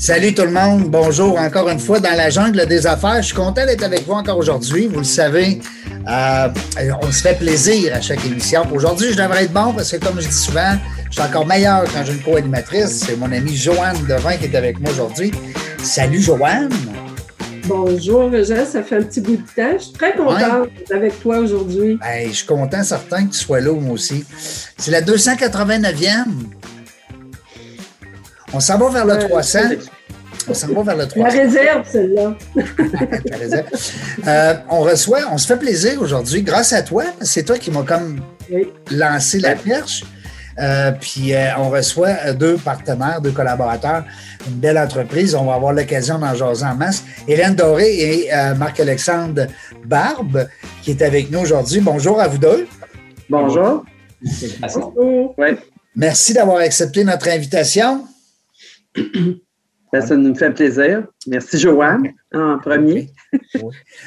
Salut tout le monde, bonjour encore une fois dans la jungle des affaires. Je suis content d'être avec vous encore aujourd'hui. Vous le savez, euh, on se fait plaisir à chaque émission. Aujourd'hui, je devrais être bon parce que comme je dis souvent, je suis encore meilleur quand j'ai une co-animatrice. C'est mon amie Joanne Devin qui est avec moi aujourd'hui. Salut Joanne. Bonjour Jean, ça fait un petit bout de temps. Je suis très contente d'être avec toi aujourd'hui. Ben, je suis content, certain que tu sois là, moi aussi. C'est la 289e. On s'en va vers le 300. On s'en va vers le 300. La réserve, celle-là. euh, on reçoit, on se fait plaisir aujourd'hui grâce à toi. C'est toi qui m'as comme lancé la perche. Euh, puis euh, on reçoit euh, deux partenaires, deux collaborateurs, une belle entreprise. On va avoir l'occasion d'en jaser en masse. Hélène Doré et Marc-Alexandre Barbe qui est avec nous aujourd'hui. Bonjour à vous deux. Bonjour. Bonjour. Merci d'avoir accepté notre invitation. Ben, ça nous fait plaisir. Merci, Joanne, en premier.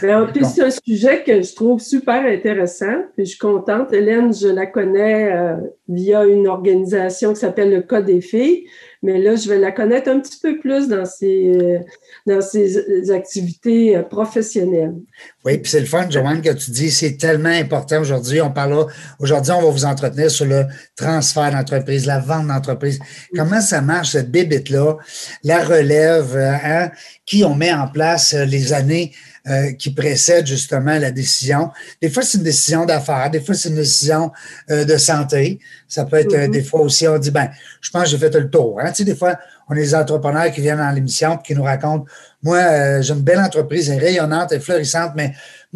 Ben, c'est un sujet que je trouve super intéressant. Puis je suis contente. Hélène, je la connais euh, via une organisation qui s'appelle le Code des filles. Mais là, je vais la connaître un petit peu plus dans ses, euh, dans ses activités euh, professionnelles. Oui, puis c'est le fun, Joanne, que tu dis, c'est tellement important aujourd'hui. On parle aujourd'hui, on va vous entretenir sur le transfert d'entreprise, la vente d'entreprise. Comment ça marche, cette bébite-là, la relève, hein, qui on met en place les années euh, qui précède justement la décision? Des fois, c'est une décision d'affaires, des fois, c'est une décision euh, de santé. Ça peut être euh, mm-hmm. des fois aussi, on dit, ben, je pense que j'ai fait le tour. Hein? Tu sais, des fois, on a des entrepreneurs qui viennent dans l'émission et qui nous racontent, moi, j'ai une belle entreprise, elle est rayonnante, elle est florissante, mais à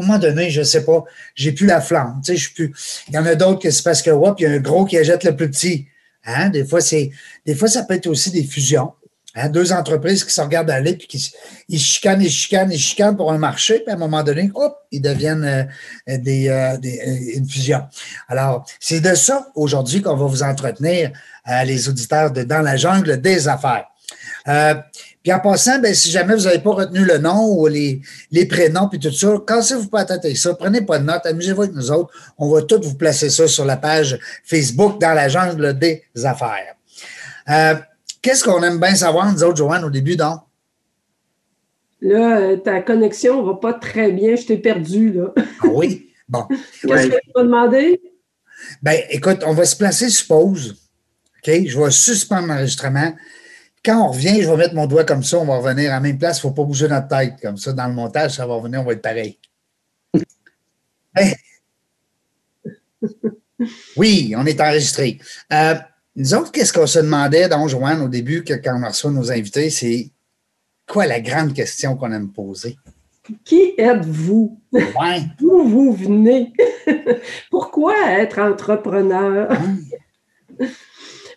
un moment donné, je ne sais pas, j'ai plus la flamme. Tu sais, je plus. Il y en a d'autres que c'est parce que, hop, il y a un gros qui achète le plus petit. Hein? Des fois, c'est, des fois, ça peut être aussi des fusions. Hein, deux entreprises qui se regardent aller, puis qui ils chicanent, ils chicanent, ils chicanent pour un marché, puis à un moment donné, hop, ils deviennent euh, des, euh, des, euh, une fusion. Alors, c'est de ça aujourd'hui qu'on va vous entretenir, les auditeurs de Dans la jungle des affaires. Puis en passant, ben, si jamais vous n'avez pas retenu le nom ou les, les prénoms puis tout ça, cassez-vous pas tête ça, prenez pas de notes, amusez-vous avec nous autres. On va tout vous placer ça sur la page Facebook dans la jungle des affaires. Qu'est-ce qu'on aime bien savoir, nous autres, Joanne, au début, donc? Là, euh, ta connexion ne va pas très bien. Je t'ai perdu, là. Ah oui? Bon. Qu'est-ce que tu m'as demandé? Ben, écoute, on va se placer sur pause. OK? Je vais suspendre l'enregistrement. Quand on revient, je vais mettre mon doigt comme ça. On va revenir à la même place. Il ne faut pas bouger notre tête. Comme ça, dans le montage, ça va revenir. On va être pareil. Ben, oui, on est enregistré. Euh, nous autres, qu'est-ce qu'on se demandait, donc, Joanne, au début, quand on reçoit nos invités, c'est quoi la grande question qu'on aime poser? Qui êtes-vous? Ouais. D'où vous venez? Pourquoi être entrepreneur? Hum.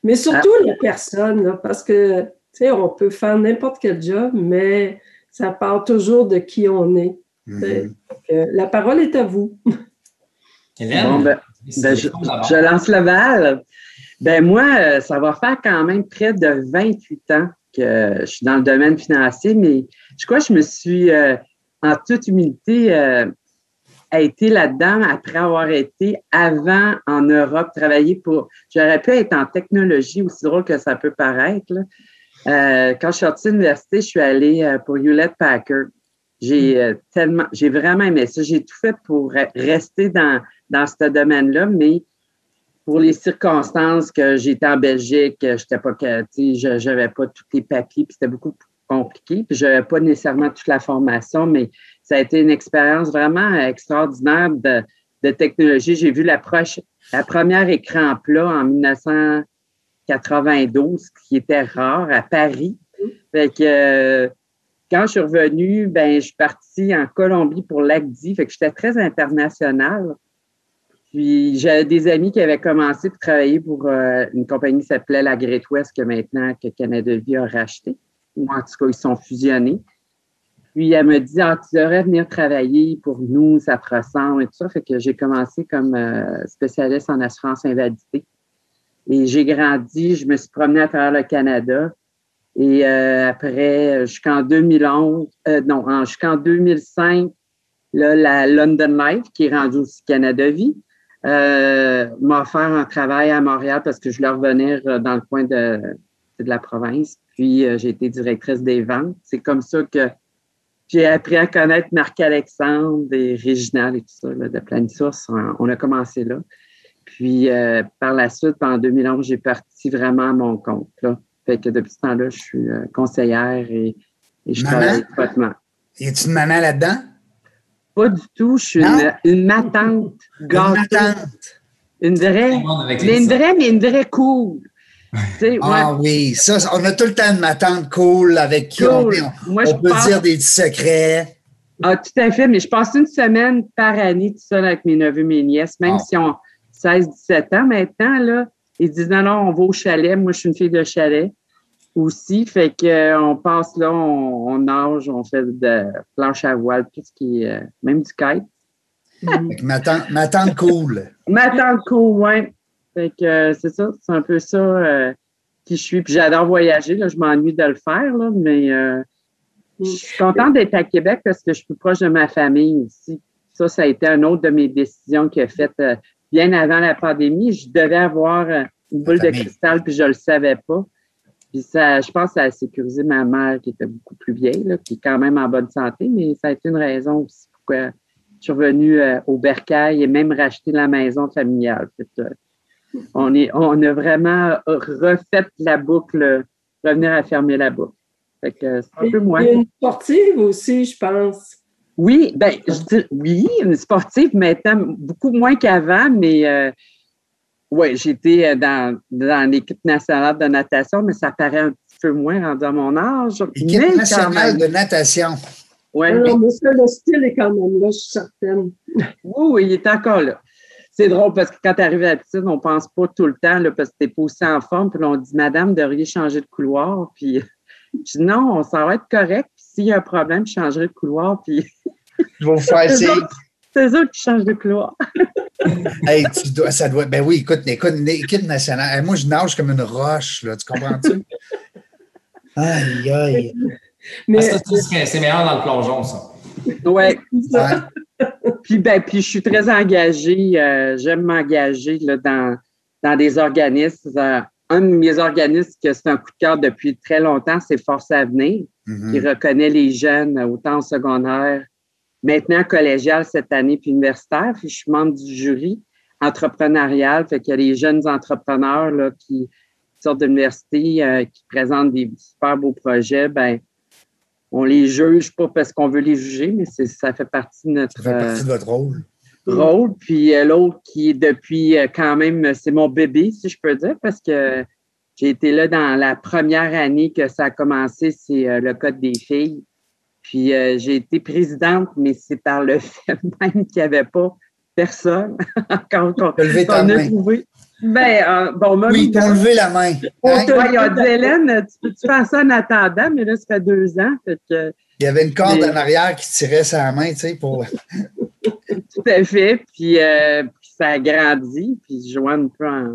mais surtout la personne, parce que, sais, on peut faire n'importe quel job, mais ça part toujours de qui on est. Mm-hmm. la parole est à vous. Hélène, ben, ben, je, je, lance le bal. Ben moi, euh, ça va faire quand même près de 28 ans que je suis dans le domaine financier, mais je crois que je me suis, euh, en toute humilité, euh, été là-dedans après avoir été avant en Europe, travailler pour. J'aurais pu être en technologie, aussi drôle que ça peut paraître. Quand je suis sortie de l'université, je suis allée pour Hewlett Packard. J'ai tellement, j'ai vraiment aimé ça. J'ai tout fait pour rester dans, dans ce domaine-là, mais pour les circonstances que j'étais en Belgique, j'étais pas, je n'avais pas tous les papiers, puis c'était beaucoup compliqué, puis je n'avais pas nécessairement toute la formation, mais ça a été une expérience vraiment extraordinaire de, technologie. J'ai vu la, la première écran plat en 1992, qui était rare à Paris. Fait que euh, quand je suis revenue, ben, je suis partie en Colombie pour l'ACDI, fait que j'étais très internationale. Puis j'avais des amis qui avaient commencé à travailler pour euh, une compagnie qui s'appelait la Great West, que maintenant que Canada Vie a racheté. Ou en tout cas, ils sont fusionnés. Puis elle me dit ah, tu devrais venir travailler pour nous, ça te ressemble et tout ça. Fait que j'ai commencé comme euh, spécialiste en assurance invalidité. Et j'ai grandi, je me suis promenée à travers le Canada. Et euh, après, jusqu'en 2011, non, jusqu'en 2005, là, la London Life, qui est rendue aussi Canada Vie, euh, m'a offert un travail à Montréal parce que je voulais revenir euh, dans le coin de, de la province. Puis, euh, j'ai été directrice des ventes. C'est comme ça que j'ai appris à connaître Marc-Alexandre et Réginal et tout ça, là, de pleine source. On a commencé là. Puis, euh, par la suite, en 2011, j'ai parti vraiment à mon compte. Là. Fait que depuis ce temps-là, je suis euh, conseillère et, je travaille étroitement. Y a-tu une maman là-dedans? Pas du tout. Je suis une, une, matante gâteau. Une matante. Une vraie. une vraie, mais une vraie cool. ah oui, ça, on a tout le temps ma tante cool avec qui on, peut dire des secrets. Ah, tout à fait, mais je passe une semaine par année tout seul avec mes neveux, mes nièces, même ah. si on 16-17 ans maintenant, là, ils disent non, non, on va au chalet. Moi, je suis une fille de chalet aussi. Fait qu'on euh, passe là, on, nage, on fait de planche à voile, tout ce qui est, euh, même du kite. ma, tante, ma tante cool. ma tante cool, oui. Fait que euh, c'est ça, c'est un peu ça euh, qui je suis. Puis j'adore voyager, là, je m'ennuie de le faire, là, mais euh, je suis contente d'être à Québec parce que je suis plus proche de ma famille aussi. Ça, ça a été une autre de mes décisions qui a fait bien avant la pandémie. Je devais avoir une boule de cristal, puis je le savais pas. Puis ça, je pense que ça a sécurisé ma mère qui était beaucoup plus vieille, là, qui est quand même en bonne santé, mais ça a été une raison aussi pourquoi je suis revenue au Bercail et même racheter la maison familiale on, est, on a vraiment refait la boucle, revenir à fermer la boucle. Fait que c'est un peu moins. Il y a une sportive aussi, je pense. Oui, ben, je dis, oui, une sportive maintenant, beaucoup moins qu'avant, mais euh, oui, j'étais dans, dans l'équipe nationale de natation, mais ça paraît un petit peu moins rendu à mon âge. Équipe nationale de natation. Oui. mais le style est quand même là, je suis certaine. Oui, oui, il est encore là c'est drôle parce que quand tu arrives à la piscine, on pense pas tout le temps là, parce que tu n'es pas aussi en forme. Puis là, on dit, Madame, de devriez changer de couloir. Puis je dis, non, ça va être correct. S'il y a un problème, je changerai de couloir. Puis. Je vais vous faire essayer. C'est eux qui changent de couloir. hey, tu dois, ça doit. Ben oui, écoute, écoute, une équipe nationale. moi, je nage comme une roche, là. Tu comprends-tu? aïe, aïe. Mais c'est meilleur dans le plongeon, ça. Oui. Ouais puis, ben, puis je suis très engagée. Euh, j'aime m'engager dans, dans des organismes. Euh, un de mes organismes que c'est un coup de cœur depuis très longtemps, c'est Force Avenir, mm-hmm. qui reconnaît les jeunes autant au secondaire, maintenant collégial cette année, puis universitaire. Puis je suis membre du jury entrepreneurial, fait qu'il y a les jeunes entrepreneurs là, qui sortent de l'université, euh, qui présentent des super beaux projets. Ben, on les juge pas parce qu'on veut les juger, mais ça fait partie de notre. Ça fait partie de votre rôle. Euh, rôle. Puis euh, l'autre qui est depuis euh, quand même, c'est mon bébé, si je peux dire, parce que j'ai été là dans la première année que ça a commencé, c'est le Code des filles. Puis j'ai été présidente, mais c'est par le fait même qu'il n'y avait pas personne quand on, on a trouvé. Ben, euh, bon, moi, oui, t'as levé la main. Hein? il y a dit, Hélène, tu peux-tu faire ça en attendant? Mais là, ça fait deux ans. Fait que, il y avait une corde en arrière qui tirait sa main, tu sais, pour. Tout à fait. Puis, euh, puis, ça a grandi. Puis, Joanne peut en,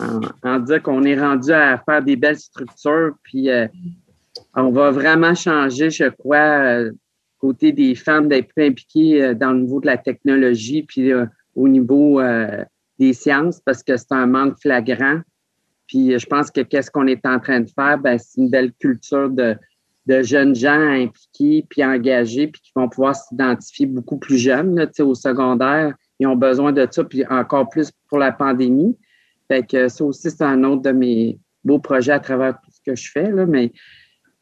en, en qu'on est rendu à faire des belles structures. Puis, euh, on va vraiment changer, je crois, côté des femmes, d'être plus impliquées dans le niveau de la technologie, puis au niveau des sciences parce que c'est un manque flagrant. Puis je pense que qu'est-ce qu'on est en train de faire, ben, c'est une belle culture de, de jeunes gens impliqués puis engagés puis qui vont pouvoir s'identifier beaucoup plus jeunes là, au secondaire. Ils ont besoin de ça, puis encore plus pour la pandémie. Fait que ça aussi, c'est un autre de mes beaux projets à travers tout ce que je fais. Là, mais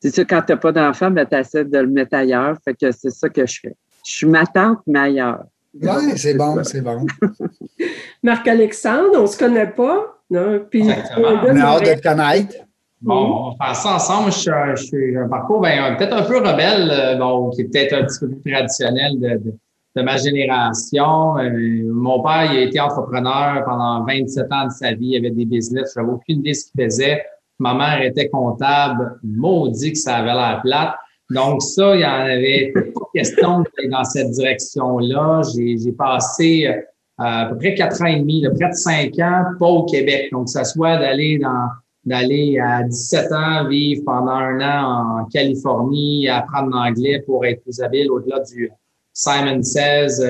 c'est ça, quand tu n'as pas d'enfant, ben, tu essaies de le mettre ailleurs. Fait que c'est ça que je fais. Je suis ma tante, mais ailleurs. Oui, c'est bon, c'est bon. Marc-Alexandre, on ne se connaît pas. Non? Puis, on a hâte de te connaître. Bon, on va faire ça ensemble. Je, suis un parcours ben, peut-être un peu rebelle, euh, bon, qui est peut-être un petit peu plus traditionnel de, de, ma génération. Euh, mon père, il a été entrepreneur pendant 27 ans de sa vie. Il avait des business. Je n'avais aucune idée de ce qu'il faisait. Ma mère était comptable. Maudit que ça avait l'air plate. Donc, ça, il y en avait pas question dans cette direction-là. J'ai passé euh, à peu près quatre ans et demi, près de cinq ans, pas au Québec. Donc, ça soit d'aller dans d'aller à 17 ans vivre pendant un an en Californie, apprendre l'anglais pour être plus habile au-delà du, Simon Says,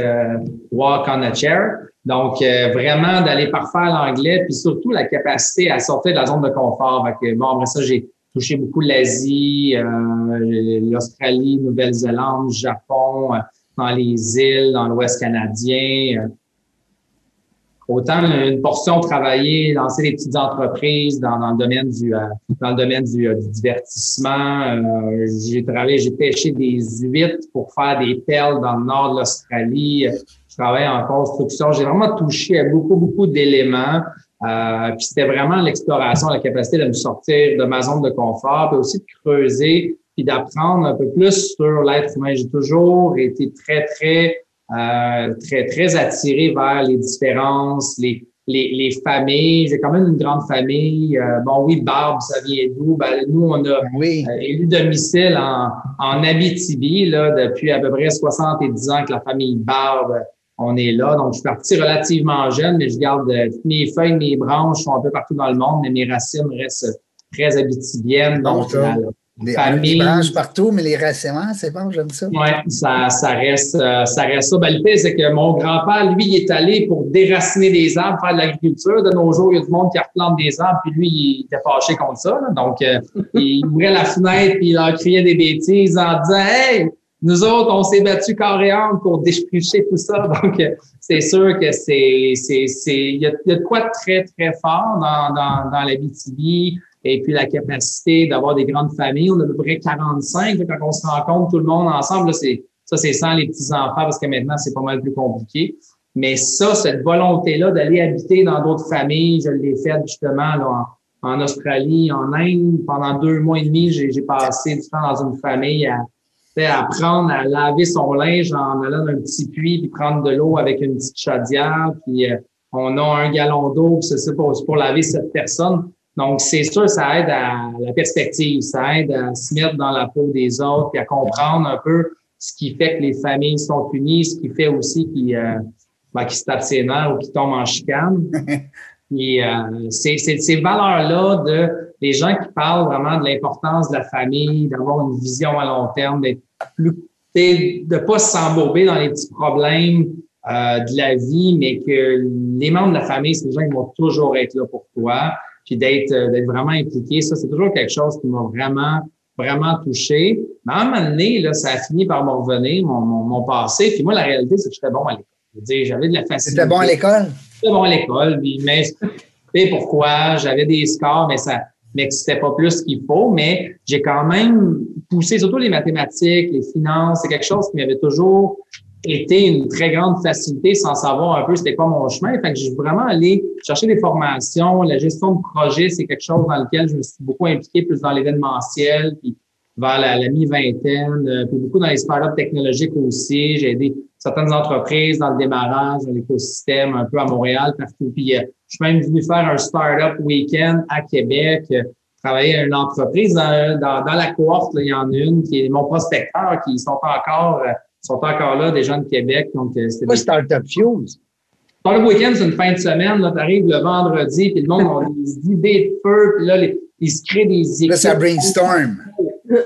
Walk on a Chair. Donc, vraiment d'aller parfaire l'anglais, puis surtout la capacité à sortir de la zone de confort. bon, après ça, j'ai touché beaucoup l'Asie, l'Australie, Nouvelle-Zélande, Japon, dans les îles, dans l'Ouest canadien autant une portion travaillée, lancer des petites entreprises dans, le domaine du euh, dans le domaine du, euh, divertissement. Euh, j'ai travaillé, j'ai pêché des huîtres pour faire des perles dans le nord de l'Australie. Je travaille en construction. J'ai vraiment touché à beaucoup, beaucoup d'éléments. puis c'était vraiment l'exploration, la capacité de me sortir de ma zone de confort, puis aussi de creuser, puis d'apprendre un peu plus sur l'être humain. J'ai toujours été très, très euh, très, très attiré vers les différences, les, les, les familles. J'ai quand même une grande famille. Euh, bon, oui, Barbe, ça vient d'où? Ben, nous, on a oui. Euh, élu domicile en, en Abitibi là, depuis à peu près 70 ans que la famille Barbe, on est là. Donc, je suis parti relativement jeune, mais je garde toutes mes feuilles, mes branches sont un peu partout dans le monde, mais mes racines restent très abitibiennes. Donc, des, famille. branches partout, mais les racines, c'est bon, j'aime ça. Oui, ça, ça, reste, euh, ça reste ça. Ben, le fait, c'est que mon grand-père, lui, il est allé pour déraciner des arbres, faire de l'agriculture. De nos jours, il y a du monde qui replante des arbres, puis lui, il était fâché contre ça. Donc, euh, il ouvrait la fenêtre, puis il leur criait des bêtises en disant Hey, nous autres, on s'est battu carrément pour déchricher tout ça. Donc, euh, c'est sûr que c'est, c'est, c'est, il y a, de quoi de très, très fort dans, dans, dans la BTV et puis la capacité d'avoir des grandes familles. On a à peu près 45. quand on se rencontre tout le monde ensemble, c'est ça, c'est sans les petits-enfants parce que maintenant, c'est pas mal plus compliqué. Mais ça, cette volonté-là d'aller habiter dans d'autres familles, je l'ai fait justement là, en, Australie, en Inde. Pendant deux mois et demi, j'ai passé du temps dans une famille à, apprendre à laver son linge en allant dans un petit puits, puis prendre de l'eau avec une petite chaudière, puis euh, on a un gallon d'eau, c'est pour, pour laver cette personne. Donc, c'est sûr, ça aide à la perspective, ça aide à se mettre dans la peau des autres et à comprendre un peu ce qui fait que les familles sont unies, ce qui fait aussi qu'ils euh, ben, se tapent ses nerfs ou qu'ils tombent en chicane. et euh, c'est ces valeurs-là de les gens qui parlent vraiment de l'importance de la famille, d'avoir une vision à long terme, d'être plus de pas s'embourber dans les petits problèmes euh, de la vie, mais que les membres de la famille, c'est des gens qui vont toujours être là pour toi puis d'être euh, d'être vraiment impliqué. Ça, c'est toujours quelque chose qui m'a vraiment vraiment touché. Mais à un moment donné, là, ça a fini par me revenir, mon, mon, passé. Puis moi, la réalité, c'est que j'étais bon à l'école. Je veux dire, j'avais de la facilité. C'était bon à l'école? J'étais bon à l'école, mais pourquoi? J'avais des scores, mais ça c'était pas plus qu'il faut. Mais j'ai quand même poussé, surtout les mathématiques, les finances. C'est quelque chose qui m'avait toujours été une très grande facilité sans savoir un peu c'était quoi mon chemin. Fait que j'ai vraiment allé chercher des formations. La gestion de projet, c'est quelque chose dans lequel je me suis beaucoup impliqué plus dans l'événementiel, puis vers la, mi-vingtaine, euh, puis beaucoup dans les startups technologiques aussi. J'ai aidé certaines entreprises dans le démarrage, dans l'écosystème, un peu à Montréal, partout. Puis euh, je suis même venu faire un startup week-end à Québec, euh, travailler à une entreprise dans, dans, la cohorte. il y en a une qui est mon prospecteur, qui sont encore sont encore là, des gens de Québec. Donc, euh, c'était Startup Fuse. le week-end, c'est une fin de semaine. Tu arrives le vendredi, puis le monde a des idées de feu, puis là, les, ils se créent des équipes. Là, ça brainstorm.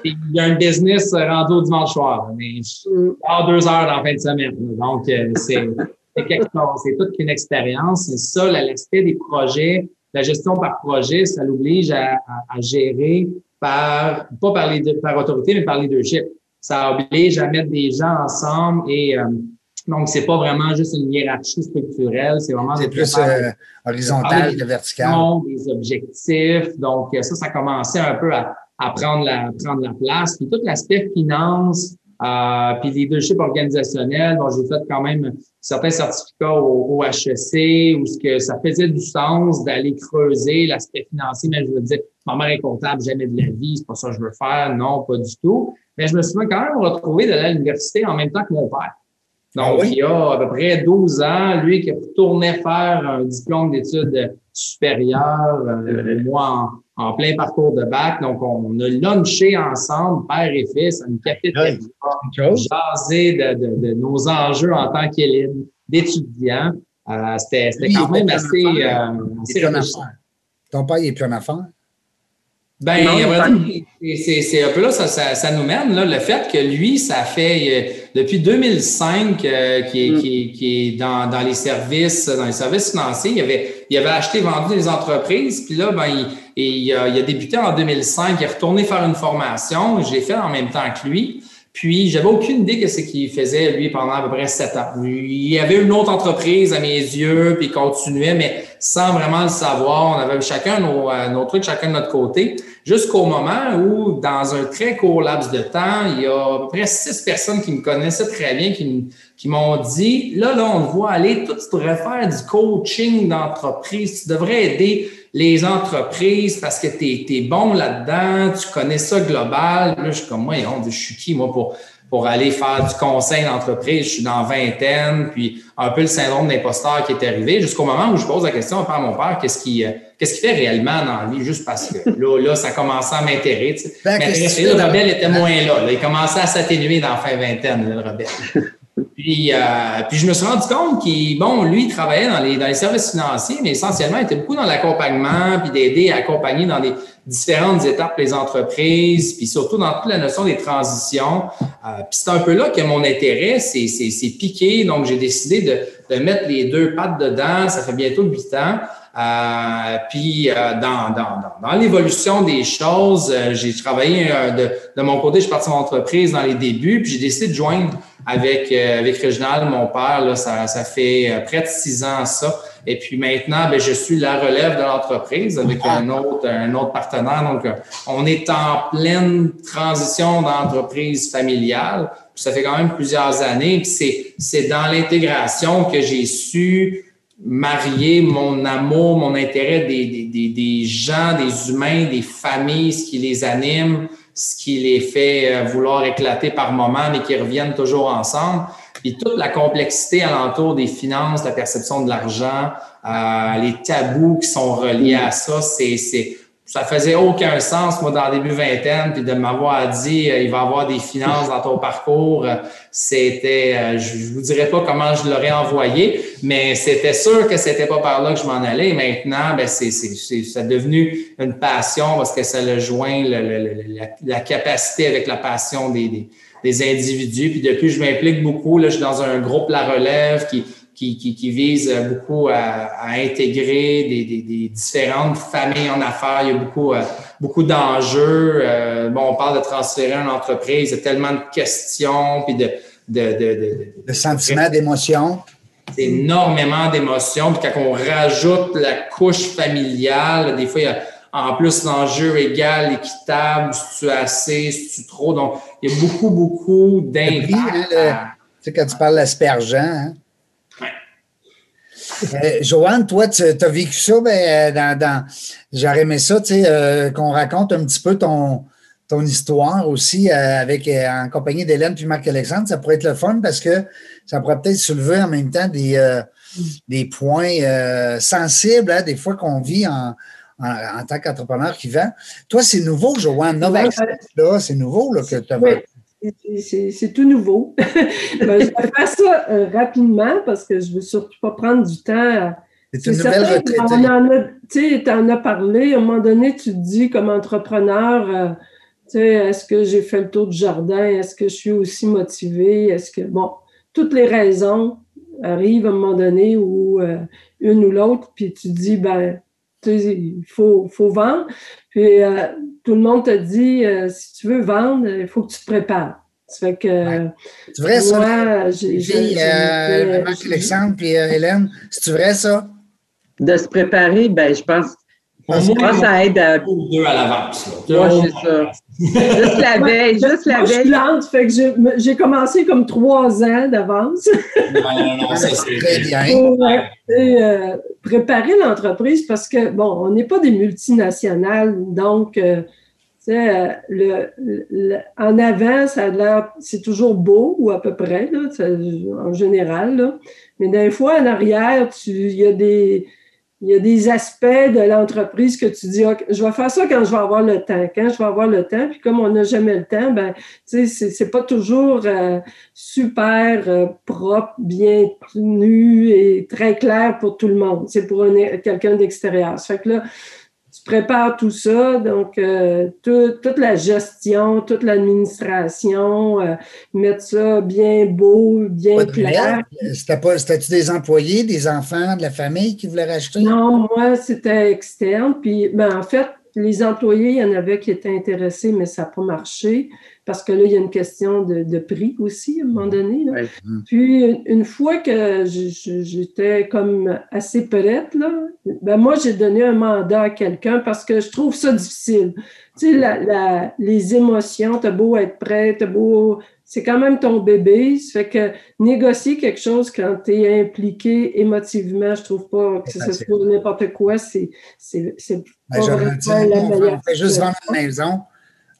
il y a un business rendu au dimanche soir. Mais je pars deux heures dans la fin de semaine. Donc, euh, c'est quelque chose. C'est toute une expérience. C'est ça, l'aspect des projets, la gestion par projet, ça l'oblige à, à, gérer par, pas par, les, par autorité, mais par leadership ça oblige à mettre des gens ensemble et euh, donc c'est pas vraiment juste une hiérarchie structurelle, c'est vraiment c'est plus euh, horizontal que vertical. Des objectifs, donc ça, ça a commencé un peu à, à prendre la prendre la place. Puis tout l'aspect finance, euh, puis leadership organisationnel, bon, j'ai fait quand même certains certificats au, au, HEC où ce que ça faisait du sens d'aller creuser l'aspect financier, mais je veux dire, ma mère est comptable, jamais de la vie, c'est pas ça que je veux faire, non, pas du tout. Mais je me suis quand même retrouvé d'aller à l'université en même temps que mon père. Donc, ah il y a à peu près 12 ans, lui qui retournait faire un diplôme d'études supérieures, euh, moi en, plein parcours de bac. Donc, on a lunché ensemble, père et fils, à une cafétéria, jasé de, de, de, nos enjeux en tant qu'élève, d'étudiants. Euh, C'était quand même assez, euh, assez Ton père, il est plus en affaires? Ben, c'est un peu là, ça, ça, nous mène, là, le fait que lui, ça fait euh, depuis 2005 euh, qui, est, mm. qui, qui, est, dans, dans, les services, dans les services financiers. Il avait, il avait acheté, vendu des entreprises, puis là, ben, il, il, a, il a débuté en 2005, il est retourné faire une formation. Je l'ai fait en même temps que lui. Puis, j'avais aucune idée de ce qu'il faisait, lui, pendant à peu près sept ans. Il y avait une autre entreprise à mes yeux, puis il continuait, mais sans vraiment le savoir. On avait chacun nos, euh, nos trucs, chacun de notre côté, jusqu'au moment où, dans un très court laps de temps, il y a à peu près six personnes qui me connaissaient très bien, qui, qui m'ont dit, là, là, on te voit aller, toi, tu devrais faire du coaching d'entreprise, tu devrais aider les entreprises parce que tu es, bon là-dedans, tu connais ça global. Là, je suis comme, moi, je suis qui, moi, pour, pour aller faire du conseil d'entreprise? Je suis dans vingtaine, puis un peu le syndrome d'imposteur qui est arrivé, jusqu'au moment où je pose la question à mon père, qu'est-ce qui, euh, qu'est-ce qu'il fait réellement dans la vie, juste parce que là, là ça commençait à m'intéresser. Ben, le rebelle était moins là, là. Il commençait à s'atténuer dans la fin vingtaine, le rebelle. Puis, euh, puis je me suis rendu compte qu'il, bon, lui, il travaillait dans les, dans les services financiers, mais essentiellement, il était beaucoup dans l'accompagnement, puis d'aider à accompagner dans les différentes étapes les entreprises, puis surtout dans toute la notion des transitions. Euh, puis c'est un peu là que mon intérêt s'est piqué, donc j'ai décidé de, de mettre les deux pattes dedans. Ça fait bientôt huit ans. Euh, puis euh, dans, dans, dans, l'évolution des choses, euh, j'ai travaillé de, de, mon côté, je suis parti mon entreprise dans les débuts, puis j'ai décidé de joindre avec, avec Réginald, mon père. Là, ça, ça fait près de six ans ça. Et puis maintenant, ben, je suis la relève de l'entreprise avec un autre, un autre partenaire. Donc, on est en pleine transition d'entreprise familiale. ça fait quand même plusieurs années. Puis c'est dans l'intégration que j'ai su marier mon amour, mon intérêt des, des, des, gens, des humains, des familles, ce qui les anime, ce qui les fait euh, vouloir éclater par moments, mais qui reviennent toujours ensemble. Puis toute la complexité alentour des finances, la perception de l'argent, euh, les tabous qui sont reliés à ça, c'est ça faisait aucun sens, moi, dans le début vingtaine, puis de m'avoir dit euh, il va y avoir des finances dans ton parcours. Euh, c'était, euh, je, je vous dirais pas comment je l'aurais envoyé, mais c'était sûr que c'était pas par là que je m'en allais. maintenant, ben c'est, c'est, c'est, devenu une passion parce que ça le joint la, capacité avec la passion des, des, des individus. Puis depuis, je m'implique beaucoup. Là, je suis dans un groupe La Relève qui qui, qui, qui vise beaucoup à, à intégrer des, des, des, différentes familles en affaires. Il y a beaucoup, euh, beaucoup d'enjeux. Euh, bon, on parle de transférer une entreprise, il y a tellement de questions, puis de... de, de, de, de sentiments, d'émotions. Énormément d'émotions. Puis quand on rajoute la couche familiale, des fois, il y a en plus l'enjeu égal, équitable, si tu as assez, si tu trop. Donc, il y a beaucoup, beaucoup d'impact. Hein, tu sais, quand tu parles d'aspergent, hein? Euh, Joanne, toi, tu as vécu ça, ben, dans, dans j'aurais aimé ça, tu sais, euh, qu'on raconte un petit peu ton, ton histoire aussi euh, avec en compagnie d'Hélène puis Marc-Alexandre. Ça pourrait être le fun parce que ça pourrait peut-être soulever en même temps des, des points sensibles, hein, des fois qu'on vit en, en, tant qu'entrepreneur qui vend. Toi, c'est nouveau, Joanne. Novax, là, c'est nouveau là, que tu as c'est tout nouveau. Ben, je vais faire ça euh, rapidement parce que je ne veux surtout pas prendre du temps. C'est une nouvelle retraite. Tu en as parlé. À un moment donné, tu te dis comme entrepreneur, euh, est-ce que j'ai fait le tour du jardin? Est-ce que je suis aussi motivé? Est-ce que, bon, toutes les raisons arrivent à un moment donné ou euh, une ou l'autre, puis tu te dis, ben, il faut, faut vendre. Puis tout le monde te dit, euh, si tu veux vendre, il faut que tu te prépares. Ça fait que. C'est vrai, ça? J'ai, euh, Marc-Alexandre puis euh, Hélène, c'est vrai, ça? De se préparer, ben je pense je pense ça aide à. Deux à l'avance. Moi, c'est ça. juste la veille, juste la veille. Je fait que j'ai commencé comme trois ans d'avance. non, non, non, ça c'est très bien. Pour préparer l'entreprise parce que, bon, on n'est pas des multinationales, donc euh, le, en avant, ça a l'air, c'est toujours beau ou à peu près, là, en général. Là. Mais des fois, en arrière, il y a des, il y a des aspects de l'entreprise que tu dis, je vais faire ça quand je vais avoir le temps. Quand je vais avoir le temps, puis comme on n'a jamais le temps, ben, tu sais, c'est pas toujours euh, super euh, propre, bien tenu et très clair pour tout le monde. C'est pour quelqu'un d'extérieur. Fait que là, prépares tout ça, donc euh, toute la gestion, toute l'administration, euh, mettre ça bien beau, bien clair. C'était-tu des employés, des enfants, de la famille qui voulaient racheter? Non, moi, c'était externe. Puis, ben, en fait, les employés, il y en avait qui étaient intéressés, mais ça n'a pas marché parce que là, il y a une question de, prix aussi à un moment donné. Puis, une fois que j'étais comme assez prête, là, ben moi, j'ai donné un mandat à quelqu'un parce que je trouve ça difficile. Tu sais, la, les émotions, t'as beau être prêt, t'as beau... C'est quand même ton bébé. Ça fait que négocier quelque chose quand tu es impliqué émotivement, je trouve pas que ce soit n'importe quoi, c'est ben, pas meilleure. On fait juste vendre la maison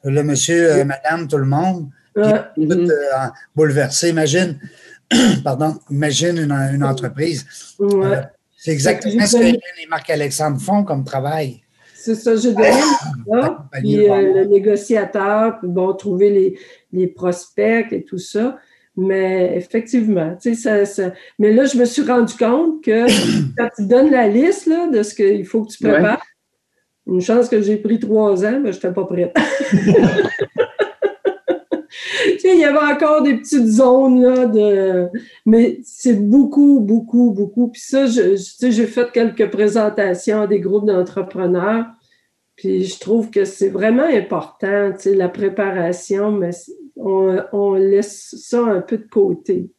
le monsieur, euh, madame, tout le monde, qui tout, euh, bouleversé. Imagine, pardon, imagine une, entreprise. Euh, c'est exactement ce que les Marc-Alexandre font comme travail. C'est ça, j'ai donné ça, puis le négociateur, puis bon, trouver les, les, prospects et tout ça. Mais effectivement, tu sais, ça, mais là, je me suis rendu compte que quand tu donnes la liste là, de ce qu'il faut que tu prépares, une chance que j'ai pris trois ans, mais je n'étais pas prête. il y avait encore des petites zones là de. Mais c'est beaucoup, beaucoup, beaucoup. Puis ça, j'ai fait quelques présentations à des groupes d'entrepreneurs. Puis je trouve que c'est vraiment important, la préparation, mais on, on, laisse ça un peu de côté.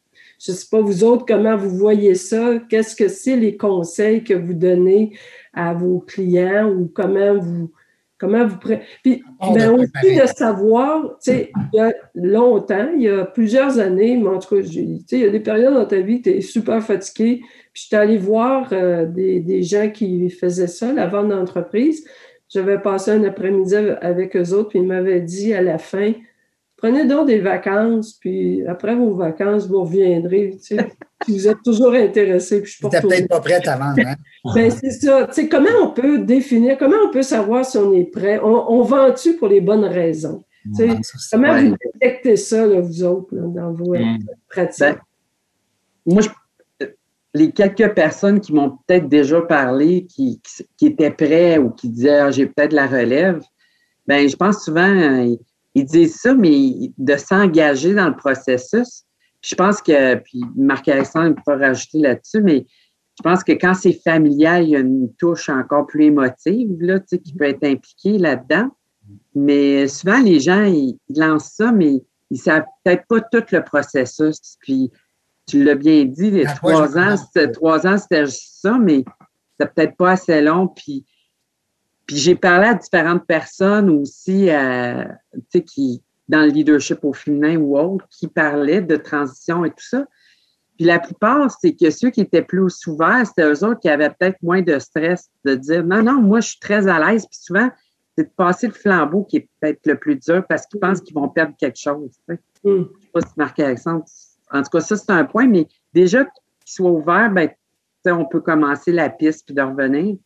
Je ne sais pas, vous autres, comment vous voyez ça? Qu'est-ce que c'est les conseils que vous donnez à vos clients ou comment vous comment vous puis ben, aussi de savoir tu sais il y a longtemps il y a plusieurs années mais en tout cas tu sais il y a des périodes dans ta vie tu es super fatigué puis je suis allée voir euh, des, des, gens qui faisaient ça la vente d'entreprise j'avais passé un après-midi avec eux autres puis ils m'avaient dit à la fin prenez donc des vacances, puis après vos vacances, vous reviendrez. Tu sais, vous êtes toujours intéressé. Puis je suis peut-être pas prête à vendre. Hein? ben, c'est ça. Tu sais, comment on peut définir, comment on peut savoir si on est prêt? On, vend-tu pour les bonnes raisons? Tu sais, comment vous détectez ça, là, vous autres, dans vos mm. pratiques? Ben, moi, les quelques personnes qui m'ont peut-être déjà parlé, qui, étaient prêts ou qui disaient ah, j'ai peut-être la relève, ben je pense souvent, ils disent ça, mais de s'engager dans le processus. Je pense que, puis Marc-Alexandre peut rajouter là-dessus, mais je pense que quand c'est familial, il y a une touche encore plus émotive là, qui peut être impliquée là-dedans. Mais souvent, les gens, ils, lancent ça, mais ils ne savent peut-être pas tout le processus. Puis, tu l'as bien dit, les trois ans, trois ans, c'était juste ça, mais c'est peut-être pas assez long. Puis, puis j'ai parlé à différentes personnes aussi, euh, tu sais, qui, dans le leadership au féminin ou autre, qui parlaient de transition et tout ça. Puis la plupart, c'est que ceux qui étaient plus ouverts, c'était eux autres qui avaient peut-être moins de stress de dire non, non, moi, je suis très à l'aise. Puis souvent, c'est de passer le flambeau qui est peut-être le plus dur parce qu'ils pensent qu'ils vont perdre quelque chose. Mm. Je ne sais pas si Marc-Alexandre. En tout cas, ça, c'est un point, mais déjà qu'ils soient ouverts, ben, on peut commencer la piste puis de revenir.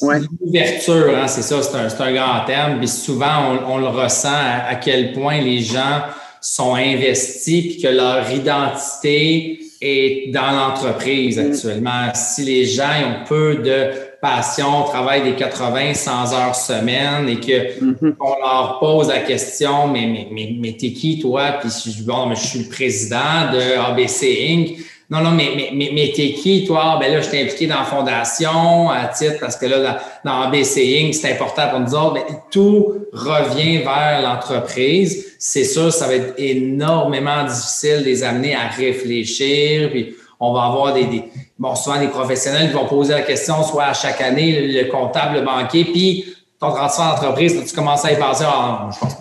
Ouais. L'ouverture, hein, c'est ça, c'est un, un, grand terme. Puis souvent, on, le ressent à, quel point les gens sont investis puis que leur identité est dans l'entreprise mm. actuellement. Si les gens ont peu de passion, travaillent des 80, 100 heures semaine et que mm-hmm. on leur pose la question, mais, mais, mais, mais t'es qui toi? Puis bon, mais je suis le président de ABC Inc. Non, non, mais, mais, mais, mais t'es qui, toi? Ben là, je t'ai impliqué dans la fondation à titre parce que là, dans, ABC Inc., c'est important pour nous autres. Ben, tout revient vers l'entreprise. C'est sûr, ça va être énormément difficile de les amener à réfléchir. Puis on va avoir des, des bon, souvent des professionnels qui vont poser la question, soit à chaque année, le, comptable, le banquier, puis ton transfert d'entreprise, tu commences à y penser, ah, je pense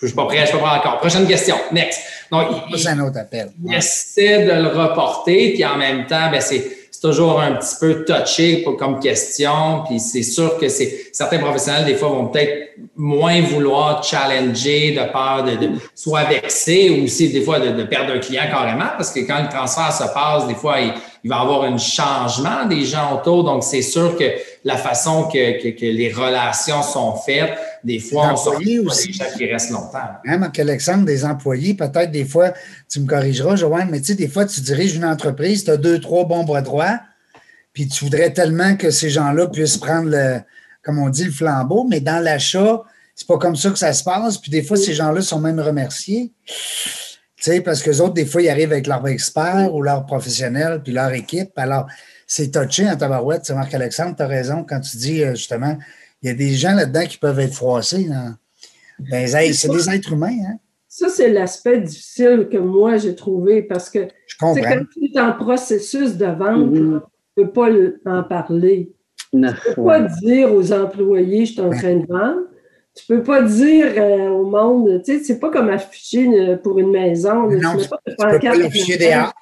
je ne suis pas prêt, je suis pas prêt encore. Prochaine question. Next. Donc, c'est un autre appel. Il essaie de le reporter, puis en même temps, ben, c'est toujours un petit peu touché comme question. Puis c'est sûr que c'est certains professionnels, des fois, vont peut-être moins vouloir challenger de peur de, de soit vexer ou aussi des fois de, perdre un client carrément, parce que quand le transfert se passe, des fois, il, il va y avoir un changement des gens autour. Donc, c'est sûr que la façon que, que, que les relations sont faites, des fois, on aussi. des gens qui restent longtemps. Hein, Marc-Alexandre, des employés, peut-être des fois, tu me corrigeras, Joanne, mais tu sais, des fois, tu diriges une entreprise, tu as deux, trois bons bras droits, puis tu voudrais tellement que ces gens-là puissent prendre le, comme on dit, le flambeau, mais dans l'achat, c'est pas comme ça que ça se passe. Puis des fois, ces gens-là sont même remerciés. Tu sais, parce que les autres, des fois, ils arrivent avec leur expert ou leur professionnel, puis leur équipe. Alors, c'est touché en tabarouette. Marc-Alexandre, tu as raison quand tu dis euh, justement, il y a des gens là-dedans qui peuvent être froissés. Ben, c'est des êtres humains. Hein? Ça, c'est l'aspect difficile que moi, j'ai trouvé parce que c'est quand tu es en processus de vente, mm-hmm. tu ne peux pas en parler. Tu ne peux pas dire aux employés, je suis en train de vendre. Tu peux pas dire euh, au monde, tu sais, c'est pas comme afficher pour une maison. Non, tu, peux pas, l'afficher dehors.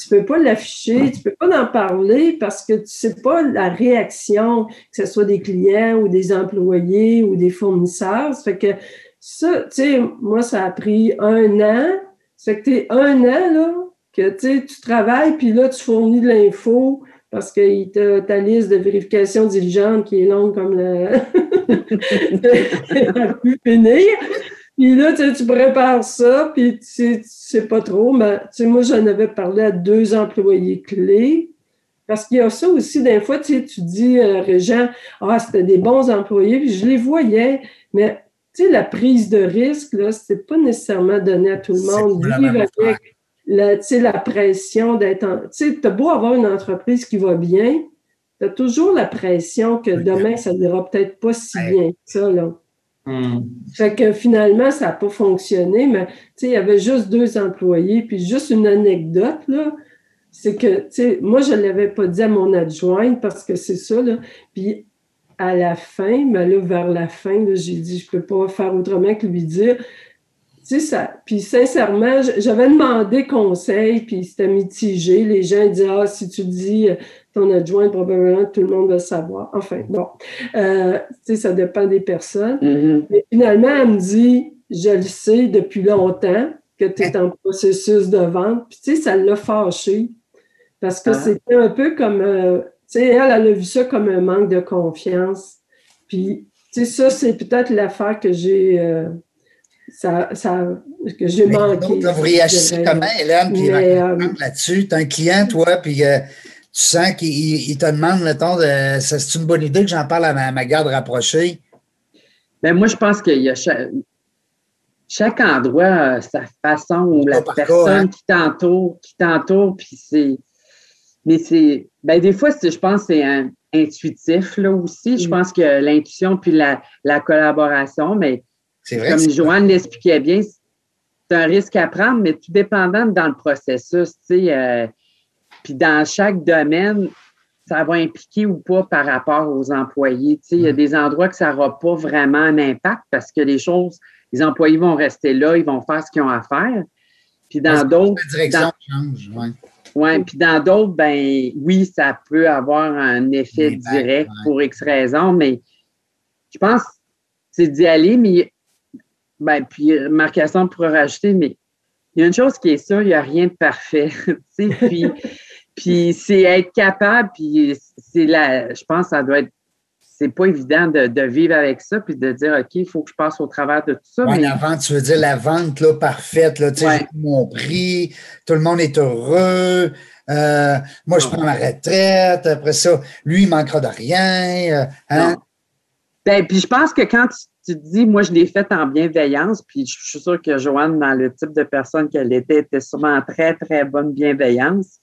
Tu peux pas l'afficher, tu peux pas en parler parce que tu sais pas la réaction, que ce soit des clients ou des employés ou des fournisseurs. Ça fait que ça, tu sais, moi, ça a pris un an. Ça fait que tu es un an, là, que tu travailles, puis là, tu fournis de l'info parce qu'il t'a ta liste de vérification diligente qui est longue comme le. pu finir. Puis là, tu, prépares ça, puis tu sais pas trop. Mais moi, j'en avais parlé à deux employés clés. Parce qu'il y a ça aussi, des fois, tu tu dis, euh, Régent, ah, c'était des bons employés, puis je les voyais, mais tu sais, la prise de risque, là, c'est pas nécessairement donné à tout le monde. Vivre avec la, la pression d'être... Tu sais, as beau avoir une entreprise qui va bien, tu as toujours la pression que demain, ça n'ira peut-être pas si bien que ça, là. Hmm. Fait que finalement, ça n'a pas fonctionné, mais il y avait juste deux employés, puis juste une anecdote, là, c'est que, moi, je ne l'avais pas dit à mon adjointe parce que c'est ça, là, puis à la fin, mais là, vers la fin, j'ai dit, je ne peux pas faire autrement que lui dire, ça. Puis sincèrement, j'avais demandé conseil, puis c'était mitigé. Les gens disaient Ah, si tu dis euh, ton adjoint, probablement tout le monde va savoir. Enfin, bon. Euh, tu sais, ça dépend des personnes. Mm-hmm. Mais finalement, elle me dit Je le sais depuis longtemps que tu es en processus de vente. Puis tu sais, ça l'a fâché. Parce que ah. c'était un peu comme. Euh, tu sais, elle, elle a vu ça comme un manque de confiance. Puis, tu sais, ça, c'est peut-être l'affaire que j'ai ça, ça, que j'ai manqué. Vous réagissez comment, Hélène, puis euh, là-dessus? Tu as un client, toi, puis euh, tu sens qu'il te demande, mettons, de, c'est une bonne idée que j'en parle à ma, garde rapprochée? Bien, moi, je pense qu'il y a chaque, endroit, sa façon ou la personne hein? qui t'entoure, qui t'entoure, puis c'est. Mais c'est. Ben, des fois, je pense que c'est intuitif, là aussi. Je mm. pense que l'intuition puis la, la collaboration, mais comme Joanne l'expliquait bien, c'est un risque à prendre, mais tout dépendant dans le processus. Euh, puis dans chaque domaine, ça va impliquer ou pas par rapport aux employés. Il y a mm. des endroits que ça n'aura pas vraiment un impact parce que les choses, les employés vont rester là, ils vont faire ce qu'ils ont à faire. Puis dans d'autres. direction change, oui. Oui, puis dans d'autres, ben oui, ça peut avoir un effet direct pour X raisons, mais je pense que c'est d'y aller, mais ben, puis euh, Marc Hassan pourra rajouter, mais il y a une chose qui est sûre, il n'y a rien de parfait. puis, puis c'est être capable, puis c'est la. Je pense que ça doit être. C'est pas évident de, vivre avec ça, puis de dire, OK, il faut que je passe au travers de tout ça. Oui, la vente, tu veux dire la vente là, parfaite, là, tu sais, mon prix, tout le monde est heureux. Euh, moi, je prends ma retraite. Après ça, lui, il manquera de rien. Euh, hein? Ben, puis je pense que quand tu tu te dis, moi, je l'ai faite en bienveillance, puis je suis sûre que Joanne, dans le type de personne qu'elle était, était sûrement en très, très bonne bienveillance.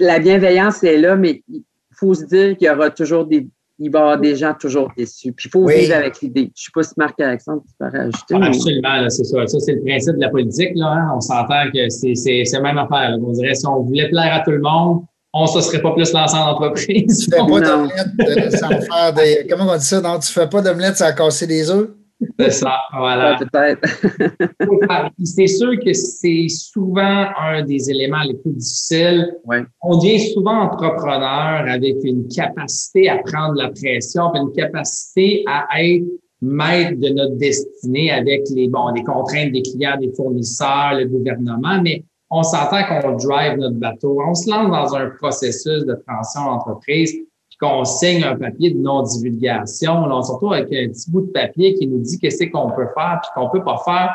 La bienveillance est là, mais il faut se dire qu'il y aura toujours des. Il va y avoir des gens toujours déçus. Puis il faut vivre avec l'idée. Je ne sais pas si Marc-Alexandre, tu peux rajouter. absolument, c'est ça. Ça, c'est le principe de la politique. Là, hein. On s'entend que c'est la même affaire. On dirait si on voulait plaire à tout le monde, on ne se serait pas plus lancé en entreprise. Tu fais pas d'omelette euh, sans faire des. Comment on dit ça? Non, tu fais pas d'omelette sans casser des œufs? C'est ça, voilà. Peut-être. c'est sûr que c'est souvent un des éléments les plus difficiles. On devient souvent entrepreneur avec une capacité à prendre la pression, une capacité à être maître de notre destinée avec les, bon, les contraintes des clients, des fournisseurs, le gouvernement, mais on s'entend qu'on drive notre bateau. On se lance dans un processus de transition d'entreprise, puis qu'on signe un papier de non-divulgation. On se retrouve avec un petit bout de papier qui nous dit qu'est-ce qu'on peut faire puis qu'on peut pas faire.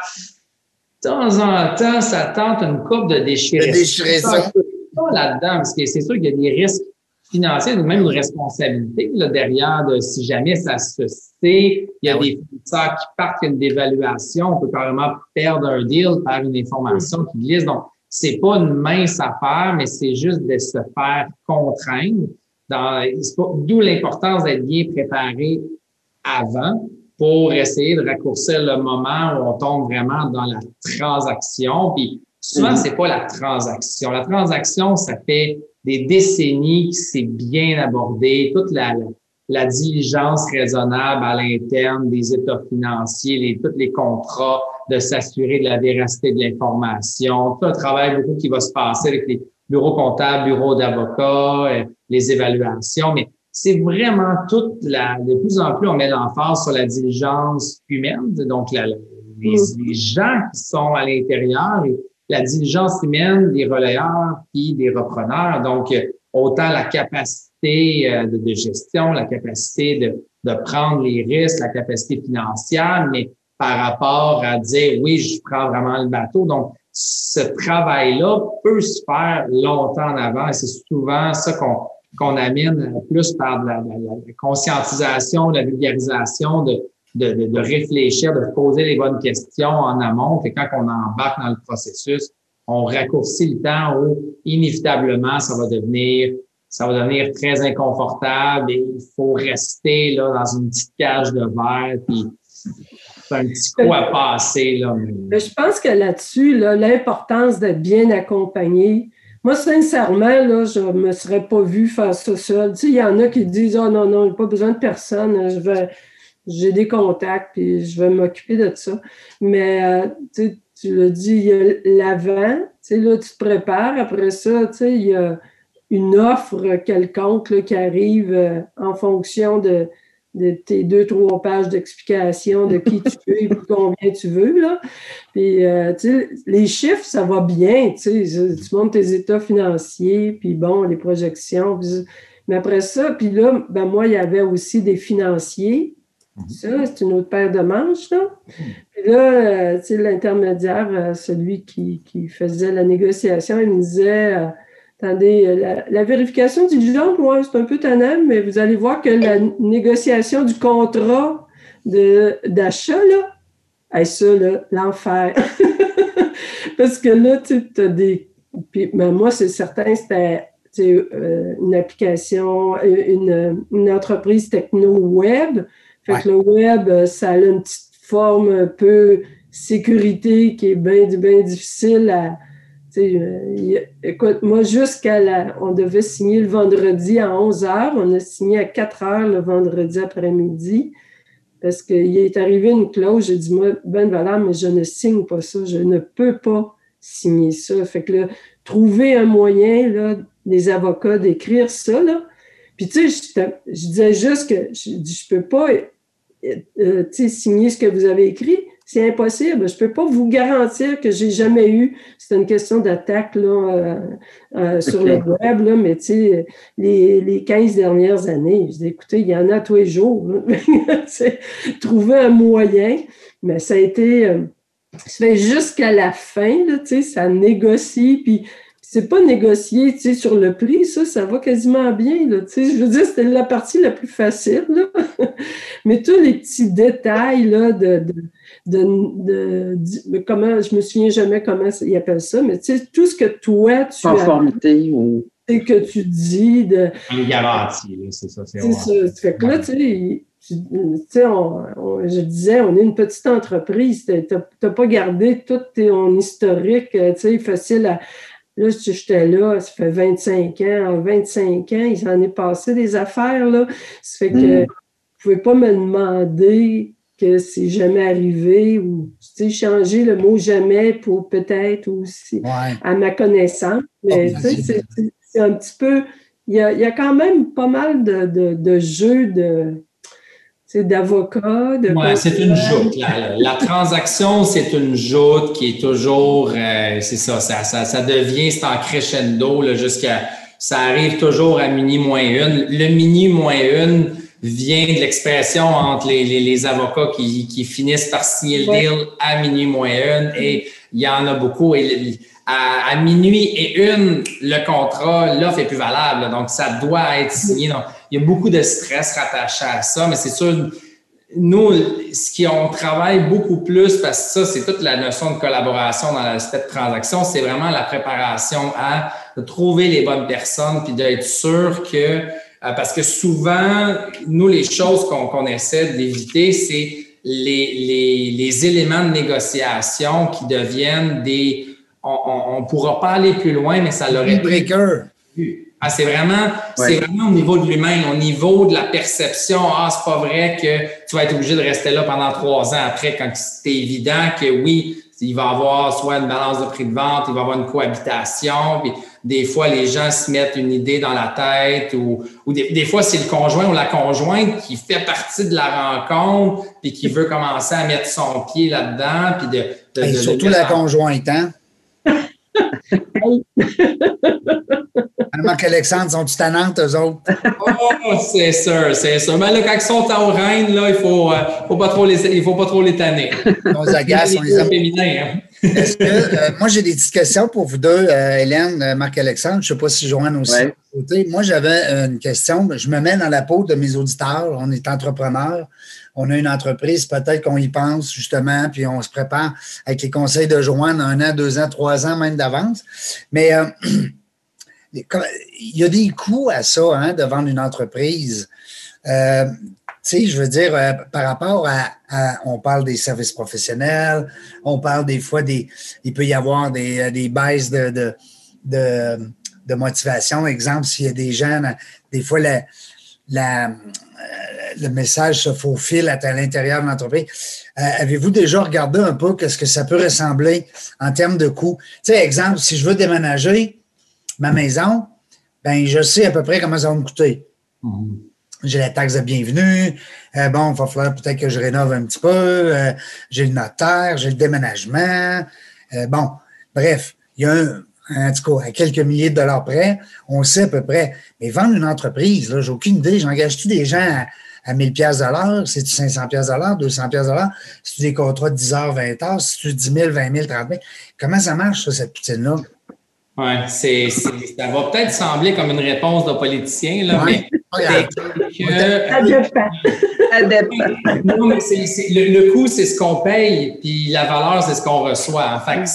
De temps en temps, ça tente une coupe de déchirer. De là-dedans, parce que c'est sûr qu'il y a des risques financier, même une responsabilité là, derrière de si jamais ça se sait, il y a ah des fournisseurs qui partent, il y a une dévaluation, on peut carrément perdre un deal par une information qui glisse. Donc, c'est pas une mince affaire, mais c'est juste de se faire contraindre. D'où l'importance d'être bien préparé avant pour essayer de raccourcir le moment où on tombe vraiment dans la transaction. Puis souvent, c'est pas la transaction. La transaction, ça fait des décennies que c'est bien abordé, toute la, la, diligence raisonnable à l'interne des états financiers, les, tous les contrats, de s'assurer de la véracité de l'information, tout un travail beaucoup qui va se passer avec les bureaux comptables, bureaux d'avocats, euh, les évaluations, mais c'est vraiment toute la, de plus en plus, on met l'emphase sur la diligence humaine, donc la, les, mm. les, gens qui sont à l'intérieur, et la diligence humaine des relayeurs puis des repreneurs. Donc, autant la capacité euh, de, de gestion, la capacité de, de prendre les risques, la capacité financière, mais par rapport à dire oui, je prends vraiment le bateau. Donc, ce travail-là peut se faire longtemps en avant et c'est souvent ça qu'on qu'on amène plus par la, la, la, conscientisation, la vulgarisation, de, de, de, de, réfléchir, de poser les bonnes questions en amont. Et quand on embarque dans le processus, on raccourcit le temps où inévitablement ça va devenir ça va devenir très inconfortable et il faut rester là dans une petite cage de verre puis c'est un petit coup à passer là. Je pense que là-dessus l'importance d'être bien accompagné moi, sincèrement, là, je ne me serais pas vu faire ça seul. Tu sais, il y en a qui disent Oh non, non, pas besoin de personne, je j'ai des contacts, puis je vais m'occuper de ça. Mais euh, tu, tu l'as dit, il y a l'avant, tu sais, là, tu te prépares. Après ça, tu sais, il y a une offre quelconque là, qui arrive euh, en fonction de, de tes deux, trois pages d'explication de qui tu es et combien tu veux. Là. Puis, euh, les chiffres, ça va bien. Tu, montes tes états financiers, puis bon, les projections. mais après ça, puis là, ben moi, il y avait aussi des financiers. Mhm. Ça, c'est une autre paire de manches. Là. Mhm. Puis là, euh, l'intermédiaire, euh, celui qui, qui, faisait la négociation, il me disait Attendez, euh, la, vérification diligente, moi, c'est un peu tannant, mais vous allez voir que la négociation du contrat d'achat, là, ça, là, l'enfer. Parce que là, tu as des. Puis, mais moi, c'est certain, c'était euh, une application, une, une entreprise techno-web. Fait que le web, ça a une petite forme un peu sécurité qui est bien, bien difficile à euh, écoute, moi, jusqu'à la. On devait signer le vendredi à 11 h. On a signé à 4 h le vendredi après-midi parce qu'il est arrivé une clause. J'ai dit, moi, ben valeur, mais je ne signe pas ça. Je ne peux pas signer ça. Fait que là, trouver un moyen, là, des avocats, d'écrire ça, là. Puis, tu sais, je, disais juste que je ne peux pas euh, euh, signer ce que vous avez écrit c'est impossible. Je peux pas vous garantir que j'ai jamais eu. C'est une question d'attaque là euh, euh, sur le web là, mais tu sais les, les 15 dernières années, je dis écoutez, il y en a tous les jours. trouver un moyen, mais ça a été euh, ça fait jusqu'à la fin là, tu sais, ça négocie puis c'est pas tu sais, sur le prix, ça, ça va quasiment bien, là, tu sais. Je veux dire, c'était la partie la plus facile, là. Mais tous les petits détails, là, de, de, de, comment, je me souviens jamais comment ils appellent ça, mais tu sais, tout ce que toi, tu Conformité ou... que tu dis de... Une garantie, c'est ça. C'est ça. Fait que là, tu sais, tu sais, je disais, on est une petite entreprise. Tu n'as pas gardé tout ton historique, tu sais, facile à... Là, j'étais là, ça fait 25 ans. En 25 ans, il en est passé des affaires, là. Ça fait que mm. vous ne pouvez pas me demander que c'est jamais arrivé ou tu sais, changer le mot jamais pour peut-être aussi à ma connaissance. Mais oh, tu sais, c'est un petit peu. Il y, a, il y a, quand même pas mal de, de, de jeux de d'avocats. De ouais, c'est une joute. La, la, transaction, c'est une joute qui est toujours, euh, c'est ça, ça, ça, ça, devient, c'est en crescendo jusqu'à, ça arrive toujours à mini moins une. Le mini moins une, vient de l'expression entre les, les, avocats qui, qui, finissent par signer le deal à minuit moins une et il y en a beaucoup. Et à, minuit et une, le contrat, l'offre est plus valable. donc, ça doit être signé. Donc, il y a beaucoup de stress rattaché à ça, mais c'est sûr, nous, ce qui on travaille beaucoup plus, parce que ça, c'est toute la notion de collaboration dans l'aspect de transaction, c'est vraiment la préparation à trouver les bonnes personnes, puis d'être sûr que, euh, parce que souvent, nous, les choses qu'on essaie d'éviter, c'est les, les, les, éléments de négociation qui deviennent des... On ne pourra pas aller plus loin, mais ça l'aurait... breaker. Ah, c'est vraiment, c'est vraiment au niveau de l'humain, au niveau de la perception. Ah, c'est pas vrai que tu vas être obligé de rester là pendant trois ans après, quand c'est évident que oui, il va y avoir soit une balance de prix de vente, il va y avoir une cohabitation, puis des fois, les gens se mettent une idée dans la tête ou, ou des, fois, c'est le conjoint ou la conjointe qui fait partie de la rencontre puis qui veut commencer à mettre son pied là-dedans. Puis de, de, surtout la conjointe, hein? Marc-Alexandre, sont-tu tannantes, eux autres? oh, c'est sûr, c'est sûr. Mais là, quand ils sont en reine, là, il faut, euh, faut pas trop les, il faut pas trop les tanner. On les agace, on les aime. Hein. Euh, moi, j'ai des petites questions pour vous deux, euh, Hélène, Marc-Alexandre. Je ne sais pas si Joanne aussi. Moi, j'avais une question. Je me mets dans la peau de mes auditeurs. On est entrepreneurs on a une entreprise, peut-être qu'on y pense justement, puis on se prépare avec les conseils de Joanne un an, deux ans, trois ans même d'avance. Mais euh, il y a des coûts à ça, hein, de vendre une entreprise. Euh, tu sais, je veux dire, euh, par rapport à, on parle des services professionnels, on parle des fois des, il peut y avoir des, des baisses de, de, de, motivation. Exemple, s'il y a des gens, des fois, la, la, le message se faufile à, l'intérieur de l'entreprise. Euh, avez-vous déjà regardé un peu ce que ça peut ressembler en termes de coûts? Tu sais, exemple, si je veux déménager ma maison, ben je sais à peu près comment ça va me coûter. Mm-hmm. J'ai la taxe de bienvenue. Euh, bon, il va falloir peut-être que je rénove un petit peu. Euh, j'ai le notaire, j'ai le déménagement. bon, bref, il y a un, en tout cas, à quelques milliers de dollars près, on sait à peu près. Mais vendre une entreprise, là, j'ai aucune idée. J'engage-tu des gens à, 1000 pièces à l'heure? C'est-tu 500 pièces à l'heure, 200 pièces à l'heure? C'est-tu des contrats de 10 heures, 20 heures? C'est-tu 10 000, 20 000, 30 000? Comment ça marche, ça, cette poutine-là? Oui, c'est, ça va peut-être sembler comme une réponse de politicien, là, mais Non, mais le, le coût, c'est ce qu'on paye, puis la valeur, c'est ce qu'on reçoit. En fait,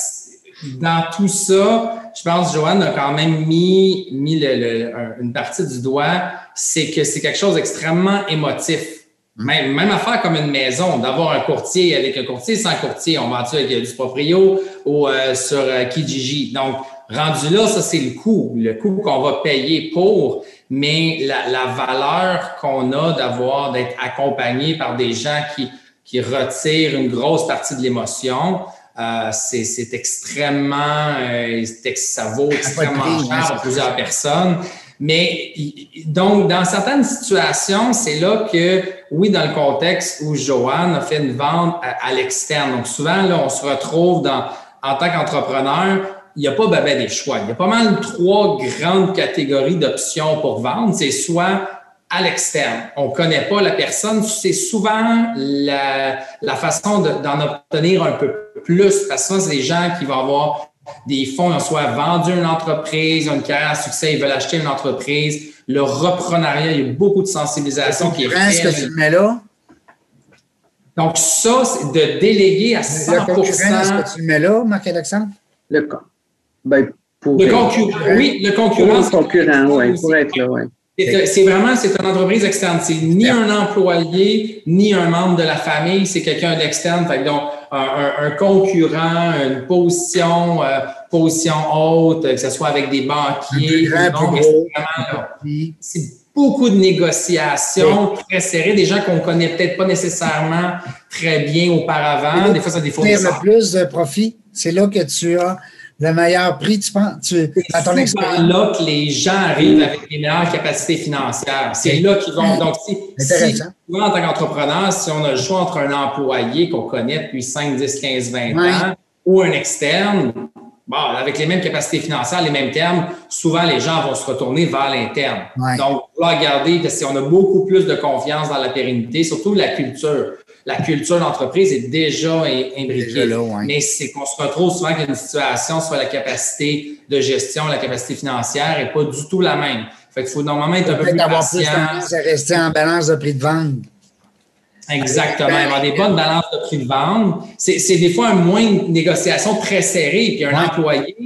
dans tout ça, je pense que Joanne a quand même mis, mis une partie du doigt, c'est que c'est quelque chose d'extrêmement émotif. Hum. Même, même affaire comme une maison, d'avoir un courtier avec un courtier sans courtier. On vend-tu avec du proprio ou euh, sur euh, Kijiji. Donc, rendu là, ça, c'est le coût, le coût qu'on va payer pour, mais la, la valeur qu'on a d'avoir, d'être accompagné par des gens qui, qui retirent une grosse partie de l'émotion, euh, c'est extrêmement, euh, ça vaut extrêmement cher à plusieurs personnes. Mais donc, dans certaines situations, c'est là que, oui, dans le contexte où Joanne a fait une vente à, l'externe. Donc, souvent, là, on se retrouve dans, en tant qu'entrepreneur, il n'y a pas ben, des choix. Il y a pas mal trois grandes catégories d'options pour vendre. C'est soit à l'externe. On ne connaît pas la personne. C'est souvent la, la façon d'en obtenir un peu plus parce que c'est des gens qui vont avoir des fonds, ils ont soit vendu une entreprise, ils ont une carrière à succès, ils veulent acheter une entreprise. Le reprenariat, il y a beaucoup de sensibilisation qui est faite. ce que tu mets là? Donc, ça, c'est de déléguer à 100 Le est-ce que tu mets là, Marc-Alexandre? Le, ben, pour le concurrent, oui, le concurrent. le concurrent, oui, pour être là, oui. C'est vraiment, c'est une entreprise externe. C'est ni un employé, ni un membre de la famille. C'est quelqu'un d'externe. Fait donc, un, concurrent, une position, euh, position haute, que ce soit avec des banquiers. C'est beaucoup de négociations très serrées, des gens qu'on connaît peut-être pas nécessairement très bien auparavant. Des fois, ça des le plus de profit, c'est là que tu as le meilleur prix, tu penses, tu, à ton expérience? C'est là que les gens arrivent avec les meilleures capacités financières. C'est là qu'ils vont. Donc, si, si en tant qu'entrepreneur, si on a le choix entre un employé qu'on connaît depuis 5, 10, 15, 20 ans ou un externe, bon, avec les mêmes capacités financières, les mêmes termes, souvent les gens vont se retourner vers l'interne. Donc, vouloir garder, parce qu'on a beaucoup plus de confiance dans la pérennité, surtout la culture. La culture d'entreprise est déjà imbriquée. Mais c'est qu'on se retrouve souvent qu'il y a une situation sur la capacité de gestion, la capacité financière n'est pas du tout la même. Fait qu'il faut normalement être un peu plus patient. Plus rester en balance de prix de vente. Exactement. Avoir des bonnes balances de prix de vente. C'est des fois un moins de négociation très serrée. Puis un employé,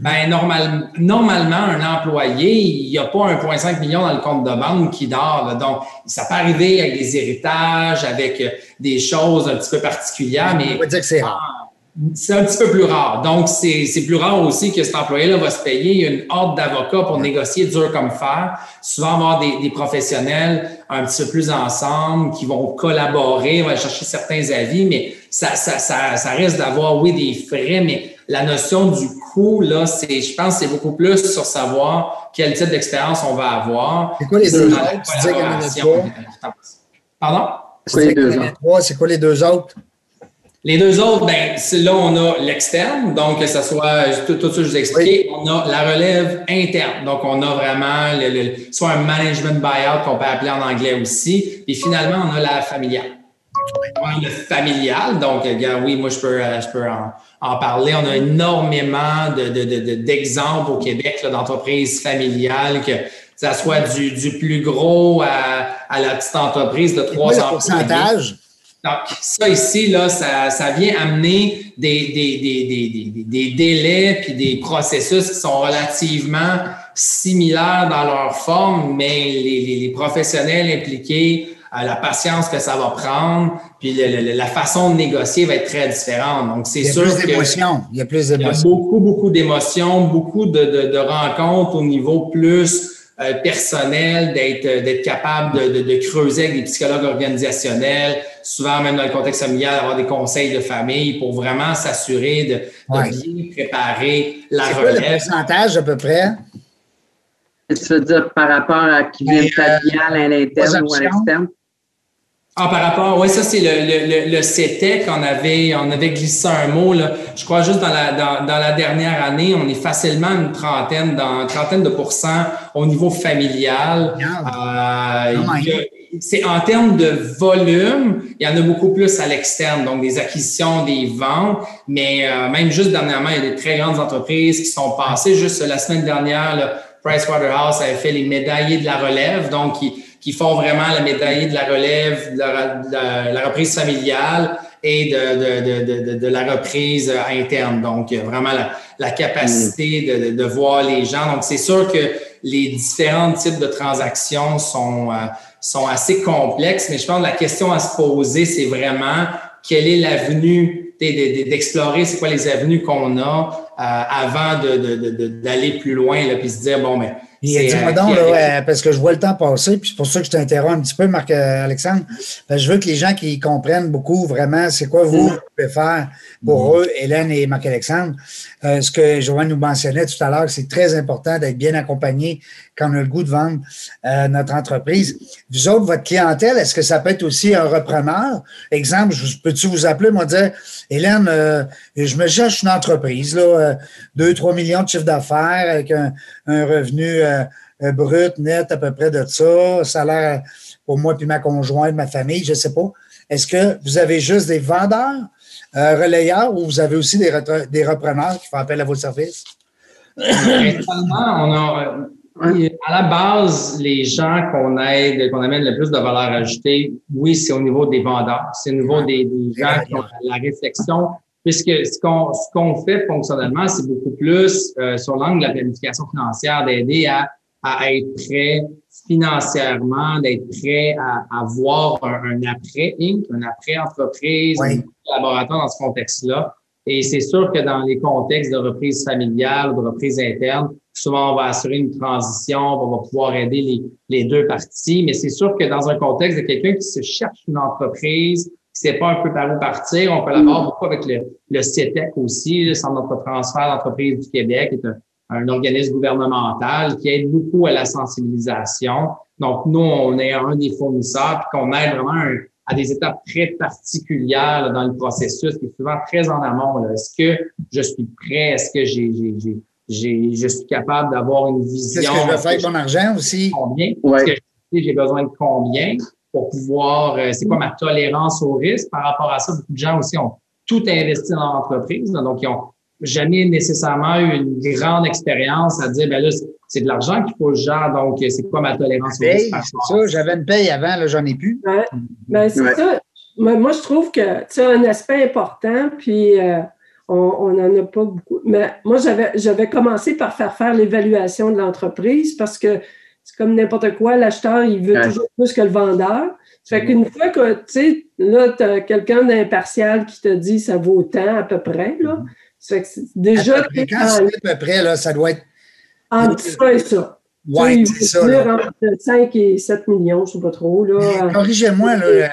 ben normal, normalement, un employé, il n'y a pas 1,5 million dans le compte de banque qui dort. Donc, ça peut arriver avec des héritages, avec euh, des choses un petit peu particulières. Mais on va dire que c'est rare c'est un petit peu plus rare. Donc, c'est plus rare aussi que cet employé-là va se payer. Une horde d'avocats pour négocier dur comme fer. Souvent, avoir des, des, professionnels un petit peu plus ensemble qui vont collaborer, vont chercher certains avis, mais ça, ça, ça, ça risque d'avoir, oui, des frais, mais la notion du coût, là, c'est, je pense, c'est beaucoup plus sur savoir quel type d'expérience on va avoir. C'est quoi les deux autres? Pardon? C'est quoi les deux autres? Les deux autres, ben, là, on a l'externe, donc que ce soit tout, tout ça que je vous ai expliqué. On a la relève interne, donc on a vraiment le, soit un management buyout qu'on peut appeler en anglais aussi. Et finalement, on a la familiale. Le familial, donc, oui, moi, je peux, je peux en, parler. On a énormément d'exemples de, au Québec d'entreprises familiales que ça soit du, du plus gros à, à, la petite entreprise de trois ans. pourcentage? Donc, ça ici, là, ça, ça vient amener des, des, des, des, des délais puis des processus qui sont relativement similaires dans leur forme, mais les, les, professionnels impliqués, euh, la patience que ça va prendre, puis la façon de négocier va être très différente. Donc, c'est sûr Il y a plus d'émotions. Il y a plus d'émotions. beaucoup, beaucoup d'émotions, beaucoup de, de, de rencontres au niveau plus euh, personnel, d'être euh, d'être capable de, de, de, creuser avec des psychologues organisationnels, souvent même dans le contexte familial, avoir des conseils de famille pour vraiment s'assurer de, de bien préparer la relève. Quel pourcentage à peu près? Tu veux dire par rapport à qui vient euh, familial à l'interne ou à l'externe? Ah, par rapport, oui, ça, c'est le, le, le, CETEC. On avait, on avait glissé un mot, là. Je crois juste dans la, dans, dans la dernière année, on est facilement une trentaine, dans une trentaine de pourcents au niveau familial. Euh, c'est en termes de volume, il y en a beaucoup plus à l'externe, donc des acquisitions, des ventes, mais euh, même juste dernièrement, il y a des très grandes entreprises qui sont passées. Juste la semaine dernière, là, Pricewaterhouse avait fait les médaillés de la relève, donc qui font vraiment la médaille de la relève, de la, reprise familiale et de, de, la reprise interne. Donc, vraiment la, capacité de, voir les gens. Donc, c'est sûr que les différents types de transactions sont, euh, sont assez complexes, mais je pense que la question à se poser, c'est vraiment quelle est l'avenue d'explorer c'est quoi les avenues qu'on a euh, avant d'aller plus loin, là, puis se dire, bon, mais Dis-moi donc, là, parce que je vois le temps passer, puis c'est pour ça que je t'interromps un petit peu, Marc-Alexandre. je veux que les gens qui comprennent beaucoup vraiment c'est quoi vous, faire pour mm. eux, Hélène et Marc-Alexandre. Euh, ce que Joanne nous mentionnait tout à l'heure, c'est très important d'être bien accompagné quand on a le goût de vendre euh, notre entreprise. Vous autres, votre clientèle, est-ce que ça peut être aussi un repreneur? Exemple, peux-tu vous appeler, moi, dire, Hélène, euh, je me cherche une entreprise, là, 2-3 millions de chiffre d'affaires avec un, un revenu brut, net à peu près de ça, salaire pour moi puis ma conjointe, ma famille, je ne sais pas. Est-ce que vous avez juste des vendeurs? Euh, ou vous avez aussi des, des repreneurs qui font appel à vos services? on a, euh, à la base, les gens qu'on aide, qu'on amène le plus de valeur ajoutée, oui, c'est au niveau des vendeurs, c'est au niveau des, gens qui ont la réflexion, puisque ce qu'on ce qu'on fait fonctionnellement, c'est beaucoup plus euh, sur l'angle de la planification financière, d'aider à, à être prêt financièrement, d'être prêt à, avoir un, après Inc., un après entreprise, un collaborateur dans ce contexte-là. Et c'est sûr que dans les contextes de reprise familiale ou de reprise interne, souvent on va assurer une transition, on va pouvoir aider les, les deux parties. Mais c'est sûr que dans un contexte de quelqu'un qui se cherche une entreprise, qui ne sait pas un peu par où partir, on collabore beaucoup avec le, le CETEC aussi, le Centre de transfert d'entreprise du Québec, qui est un, un organisme gouvernemental qui aide beaucoup à la sensibilisation. Donc, nous, on est un des fournisseurs, puis qu'on aide vraiment à des étapes très particulières dans le processus, qui est souvent très en amont. Est-ce que je suis prêt? Est-ce que j'ai, j'ai, j'ai, je suis capable d'avoir une vision? Qu'est-ce que je vais faire avec mon argent aussi? Combien? Est-ce que j'ai besoin de combien pour pouvoir, euh, c'est quoi ma tolérance au risque? Par rapport à ça? Beaucoup de gens aussi ont tout investi dans l'entreprise, donc ils ont jamais nécessairement eu une grande expérience à dire, ben là, c'est de l'argent qu'il faut que je donc c'est quoi ma tolérance au risque? C'est ça, j'avais une paye avant, là, j'en ai plus. Ouais. Ben, c'est ça. Moi, je trouve que c'est un aspect important, puis euh, on n'en a pas beaucoup. Mais moi, j'avais, j'avais commencé par faire faire l'évaluation de l'entreprise parce que c'est comme n'importe quoi, l'acheteur, il veut toujours plus que le vendeur. Ça fait qu'une fois que, tu sais, là, tu as quelqu'un d'impartial qui te dit ça vaut tant à peu près, là. Ça fait que déjà. À peu près, quand c'est à peu près, là, ça doit être. Entre ça et ça. Oui, c'est ça. Entre 5 et 7 millions, je ne sais pas trop. Corrigez-moi. Là, euh,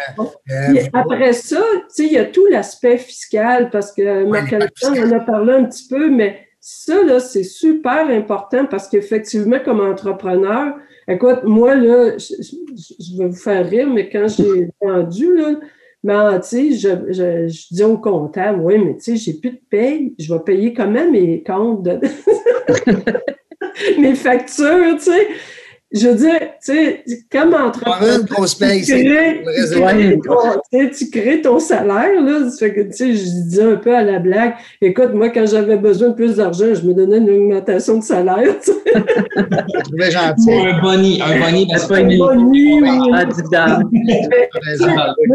euh après ça, il y a tout l'aspect fiscal parce que Marc on en a parlé un petit peu, mais ça, là, c'est super important parce qu'effectivement, comme entrepreneur, écoute, moi, là, je, vais vous faire rire, mais quand j'ai vendu, là, mais tu sais, je, je, dis au comptable, oui, mais tu sais, j'ai plus de paye, je vais payer quand même mes comptes de... mes factures, tu sais? Je veux dire, tu sais, comme entrepreneur, tu, crées, tu crées ton salaire, là. Ça fait que, tu sais, je dis un peu à la blague, écoute, moi, quand j'avais besoin de plus d'argent, je me donnais une augmentation de salaire, tu sais. gentil. Un boni, un boni, un boni, oui.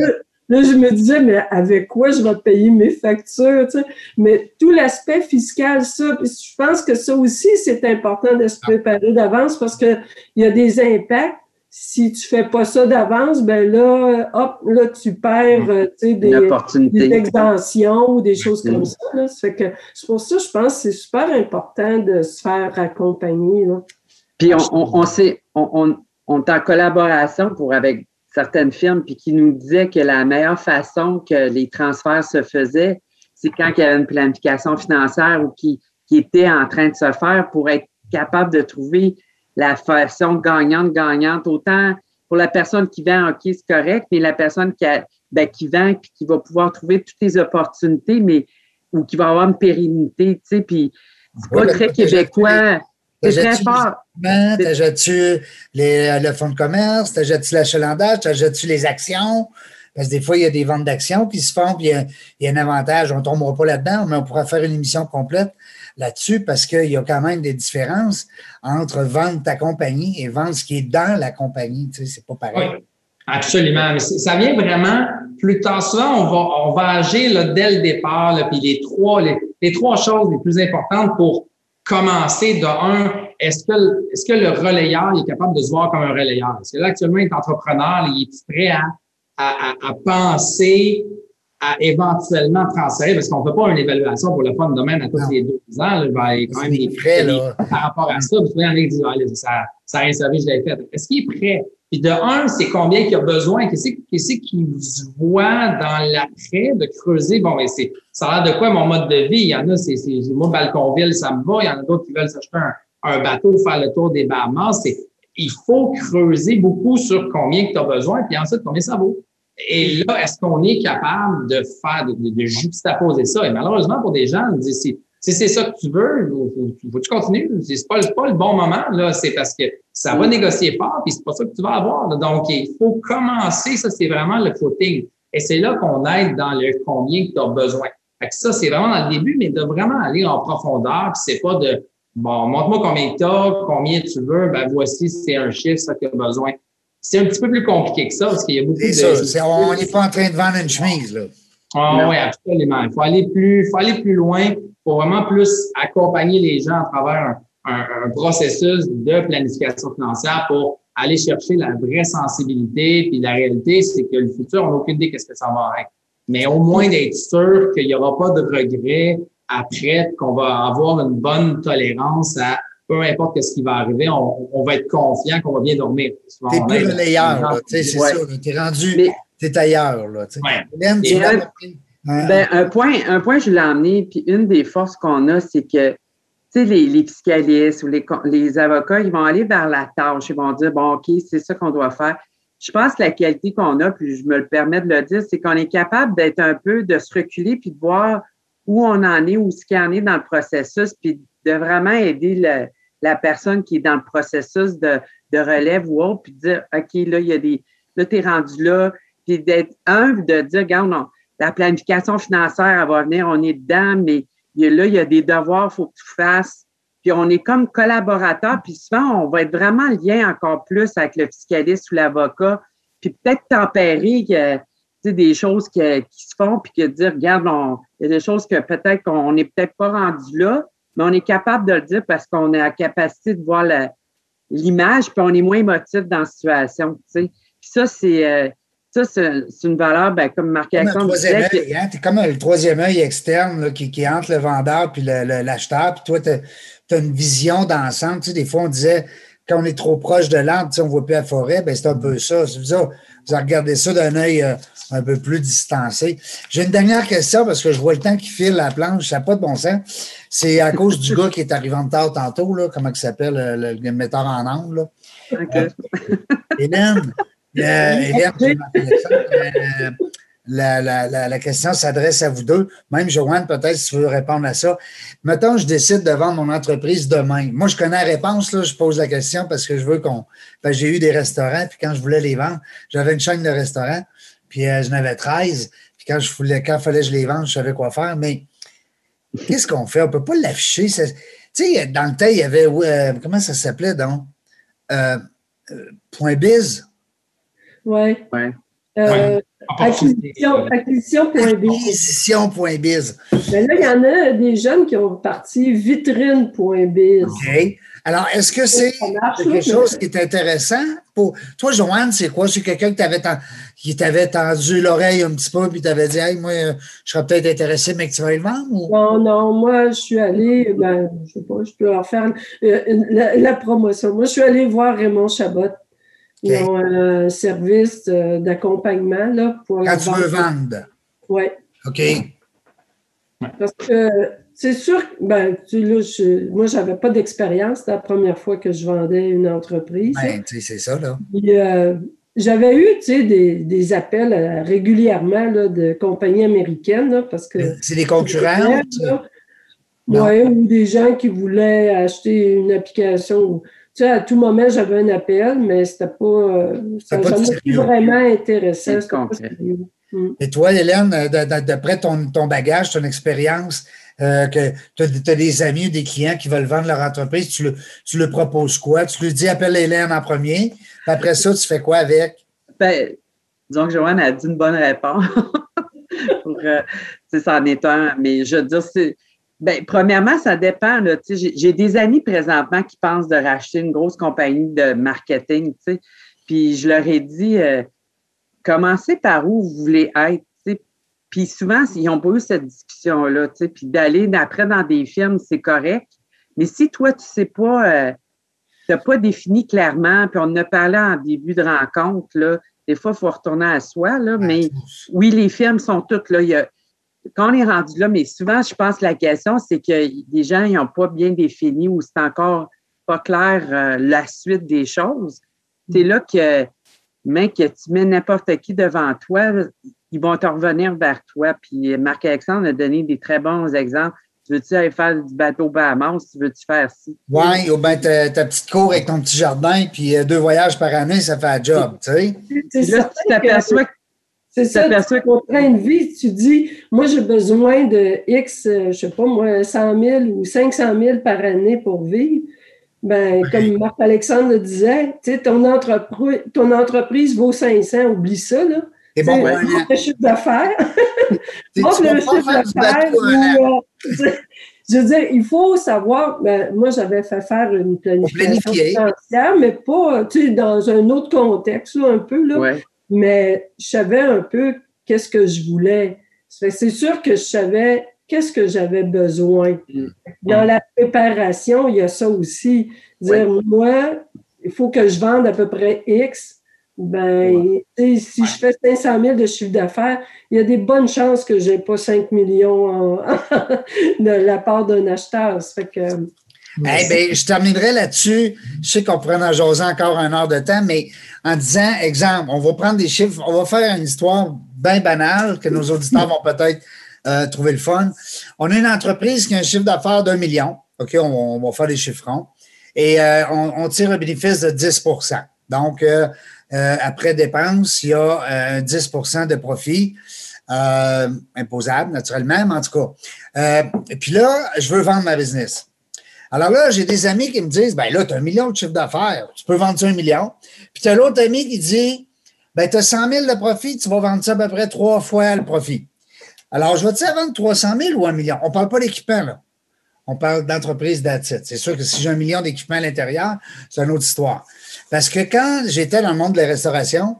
Là, je me disais, mais avec quoi je vais payer mes factures? Tu sais? Mais tout l'aspect fiscal, ça, je pense que ça aussi, c'est important de se préparer d'avance parce qu'il y a des impacts. Si tu fais pas ça d'avance, ben là, hop, là, tu perds tu sais, des, des, exemptions ou des choses comme mm. ça. Là. Ça que c'est pour ça, je pense que c'est super important de se faire accompagner. Là. Puis on, on, on, on, on est en collaboration pour avec certaines firmes, puis qui nous disaient que la meilleure façon que les transferts se faisaient, c'est quand il y avait une planification financière ou qui, qui était en train de se faire pour être capable de trouver la façon gagnante-gagnante, autant pour la personne qui vend, OK, c'est correct, mais la personne qui, a, ben, qui vend puis qui va pouvoir trouver toutes les opportunités, mais ou qui va avoir une pérennité, tu sais, puis c'est pas très québécois. T'achètes-tu le fonds de commerce? T'achètes-tu l'achalandage? T'achètes-tu les actions? Parce que des fois, il y a des ventes d'actions qui se font, puis il y, a, un avantage. On ne tombera pas là-dedans, mais on pourra faire une émission complète là-dessus parce qu'il y a quand même des différences entre vendre ta compagnie et vendre ce qui est dans la compagnie. Tu sais, c'est pas pareil. Oui, absolument. ça vient vraiment plus tard. Souvent, on va, on va agir là, dès le départ, puis les trois, les trois choses les plus importantes pour commencer de un, est-ce que, est-ce que le relayeur est capable de se voir comme un relayeur? Parce que là, actuellement, il est entrepreneur, il est prêt à, à, à, penser à éventuellement transférer, parce qu'on ne fait pas une évaluation pour le fond de domaine à tous les deux ans. Là, ben, il quand même est prêt, là. par rapport à ça. Parce que ah, ça, ça a rien servi, je l'ai fait. Est-ce qu'il est prêt? Puis de un, c'est combien qu'il a besoin, qu'est-ce qu'il voit dans l'après de creuser? Bon, mais c'est, ça a l'air de quoi mon mode de vie? Il y en a, c'est, moi, Balconville, ça me va. Il y en a d'autres qui veulent s'acheter un, un bateau, faire le tour des Bahamas. Il faut creuser beaucoup sur combien que tu as besoin, puis ensuite, combien ça vaut. Et là, est-ce qu'on est capable de faire, de, de, juxtaposer ça? Et malheureusement, pour des gens, on dit, si c'est ça que tu veux, faut-tu continuer? C'est pas, pas le bon moment, là. C'est parce que ça va négocier fort, puis c'est pas ça que tu vas avoir. Donc, il faut commencer. Ça, c'est vraiment le footing. Et c'est là qu'on aide dans le combien que tu as besoin. Fait que ça, c'est vraiment dans le début, mais de vraiment aller en profondeur. Puis c'est pas de, bon, montre-moi combien tu as, combien tu veux. Ben, voici, c'est un chiffre, ça que tu as besoin. C'est un petit peu plus compliqué que ça, parce qu'il y a beaucoup de... Ça, on n'est pas en train de vendre une chemise, là. Ah, oui, absolument. Il faut aller plus, faut aller plus loin pour vraiment plus accompagner les gens à travers un, un, processus de planification financière pour aller chercher la vraie sensibilité. Puis la réalité, c'est que le futur, on n'a aucune idée qu'est-ce que ça va être. Mais au moins d'être sûr qu'il n'y aura pas de regrets après, qu'on va avoir une bonne tolérance à peu importe ce qui va arriver, on, va être confiant qu'on va bien dormir. T'es plus relayeur, c'est ça. T'es rendu, t'es ailleurs, là. Ouais. Ben, un, point, un point, je l'ai amené, puis une des forces qu'on a, c'est que les, les fiscalistes ou les, les avocats, ils vont aller vers la tâche. Ils vont dire, bon, OK, c'est ça qu'on doit faire. je pense que la qualité qu'on a, puis je me le permets de le dire, c'est qu'on est capable d'être un peu, de se reculer puis de voir où on en est, où ce qu'il en est dans le processus, puis de vraiment aider la personne qui est dans le processus de, de relève ou autre, puis de dire, OK, là, il y a des, là, tu es rendu là, puis d'être humble, de dire, regarde, non, la planification financière, elle va venir, on est dedans, mais là, il y a des devoirs, il faut que tu fasses. Puis on est comme collaborateur, puis souvent, on va être vraiment lié encore plus avec le fiscaliste ou l'avocat, puis peut-être tempérer que, des choses qui, se font, puis que dire, regarde, il y a des choses que peut-être qu'on n'est peut-être pas rendu là, mais on est capable de le dire parce qu'on a la capacité de voir l'image, puis on est moins émotif dans la situation. Puis ça, c'est euh, ça, c'est une valeur, ben, comme marc Alexandre disait. Hein? Tu es comme le troisième œil externe qui, qui entre le vendeur puis l'acheteur. Puis toi, tu as, une vision d'ensemble. Tu sais, des fois, on disait, quand on est trop proche de l'arbre, on ne voit plus la forêt. Ben, c'est un peu ça. Vous, vous regardez ça d'un œil euh, un peu plus distancé. J'ai une dernière question parce que je vois le temps qui file la planche. Ça n'a pas de bon sens. C'est à cause du gars qui est arrivé en retard tantôt. Là, comment il s'appelle, le, metteur en angle. Là. Hélène, euh, euh, la, la, la, question s'adresse à vous deux. Même Joanne, peut-être si tu veux répondre à ça. Mettons, je décide de vendre mon entreprise demain. Moi, je connais la réponse, là, je pose la question parce que je veux qu'on. j'ai eu des restaurants, puis quand je voulais les vendre, j'avais une chaîne de restaurants, puis euh, j'en avais 13. Puis quand je voulais, quand il fallait que je les vende, je savais quoi faire. Mais qu'est-ce qu'on fait? On ne peut pas l'afficher. Tu sais, dans le temps, il y avait. comment ça s'appelait donc? point biz. Oui. Ouais. Euh, acquisition.biz. Acquisition.biz. Mais là, il y en a des jeunes qui ont parti vitrine.biz. OK. Alors, est-ce que c'est quelque chose qui est intéressant? Pour toi, Joanne? C'est quoi? C'est quelqu'un qui t'avait tendu l'oreille un petit peu puis t'avais dit, hey, moi, je serais peut-être intéressé, mais que tu vas le vendre? Non, non, moi, je suis allée, ben, je sais pas, je peux en faire euh, la, la, promotion. Moi, je suis allée voir Raymond Chabot ils ont un service euh, d'accompagnement là, pour Quand tu veux vendre. Oui. OK. Parce que c'est sûr, ben, tu, là, je, moi, je n'avais pas d'expérience la première fois que je vendais une entreprise. Ben, tu sais, c'est ça, là. Euh, j'avais eu, tu sais, des, des appels euh, régulièrement là, de compagnies américaines, là, parce que... C'est des concurrents? Oui, ou des gens qui voulaient acheter une application tu sais, à tout moment, j'avais un appel, mais c'était pas, euh, ça vraiment intéressant. Mm. Et toi, Hélène, d'après ton, ton, bagage, ton expérience, euh, que tu as, des amis ou des clients qui veulent vendre leur entreprise, tu le, tu le proposes quoi? Tu lui dis appelle Hélène en premier, puis après ça, tu fais quoi avec? Ben, disons que Joanne a dit une bonne réponse. Pour, euh, ça en est un, mais je veux dire, c'est Bien, premièrement, ça dépend. J'ai des amis présentement qui pensent de racheter une grosse compagnie de marketing. Puis je leur ai dit euh, commencez par où vous voulez être. Puis souvent, ils n'ont pas eu cette discussion-là. Puis d'aller après dans des films, c'est correct. Mais si toi, tu ne sais pas, euh, tu n'as pas défini clairement, puis on en a parlé en début de rencontre, là, des fois, il faut retourner à soi, là, mais oui, les films sont toutes là. Il y a, quand on est rendu là, mais souvent, je pense que la question, c'est que des gens n'ont pas bien défini ou c'est encore pas clair euh, la suite des choses. C'est là que, que tu mets n'importe qui devant toi, ils vont te revenir vers toi. Puis Marc-Alexandre a donné des très bons exemples. Tu veux-tu aller faire du bateau Bahamas? Tu veux-tu faire ci? Oui, ou bien ta, petite cour avec ton petit jardin, puis euh, deux voyages par année, ça fait un job, tu sais. Là, tu t'aperçois que c'est ça, ton train de vie, tu dis, moi, j'ai besoin de X, euh, je sais pas, moi, 100 000 ou 500 000 par année pour vivre. Ben, comme Marc-Alexandre le disait, tu sais, ton, entreprise, ton entreprise vaut 500, oublie ça, là. C'est bon, ben, le chiffre d'affaires. montre le chiffre d'affaires. Euh, je veux dire, il faut savoir, ben, moi, j'avais fait faire une planification financière, mais pas, tu sais, dans un autre contexte, là, un peu, là mais je savais un peu qu'est-ce que je voulais. C'est sûr que je savais qu'est-ce que j'avais besoin. Mm. Dans la préparation, il y a ça aussi. Dire, moi, il faut que je vende à peu près X. Ben, si je fais 500 000 de chiffre d'affaires, il y a des bonnes chances que je n'ai pas 5 millions de la part d'un acheteur. Ça fait que Eh ben, je terminerai là-dessus. Je sais qu'on pourrait en jaser encore un heure de temps, mais en disant, exemple, on va prendre des chiffres, on va faire une histoire bien banale que nos auditeurs vont peut-être euh, trouver le fun. On a une entreprise qui a un chiffre d'affaires d'un million. OK, on, va faire des chiffrons. Et euh, on, tire un bénéfice de 10% Donc, euh, après dépenses, il y a 10% de profit. imposable, naturellement, mais en tout cas. et puis là, je veux vendre ma business. Alors là, j'ai des amis qui me disent, ben là, tu as un million de chiffre d'affaires, tu peux vendre ça un million. Puis tu as l'autre ami qui dit, ben tu as 100 000 de profit, tu vas vendre ça à peu près trois fois le profit. Alors, je vais-tu vendre 300 000 ou un million? On ne parle pas d'équipement, là. On parle d'entreprise d'attitude. C'est sûr que si j'ai un million d'équipements à l'intérieur, c'est une autre histoire. Parce que quand j'étais dans le monde de la restauration,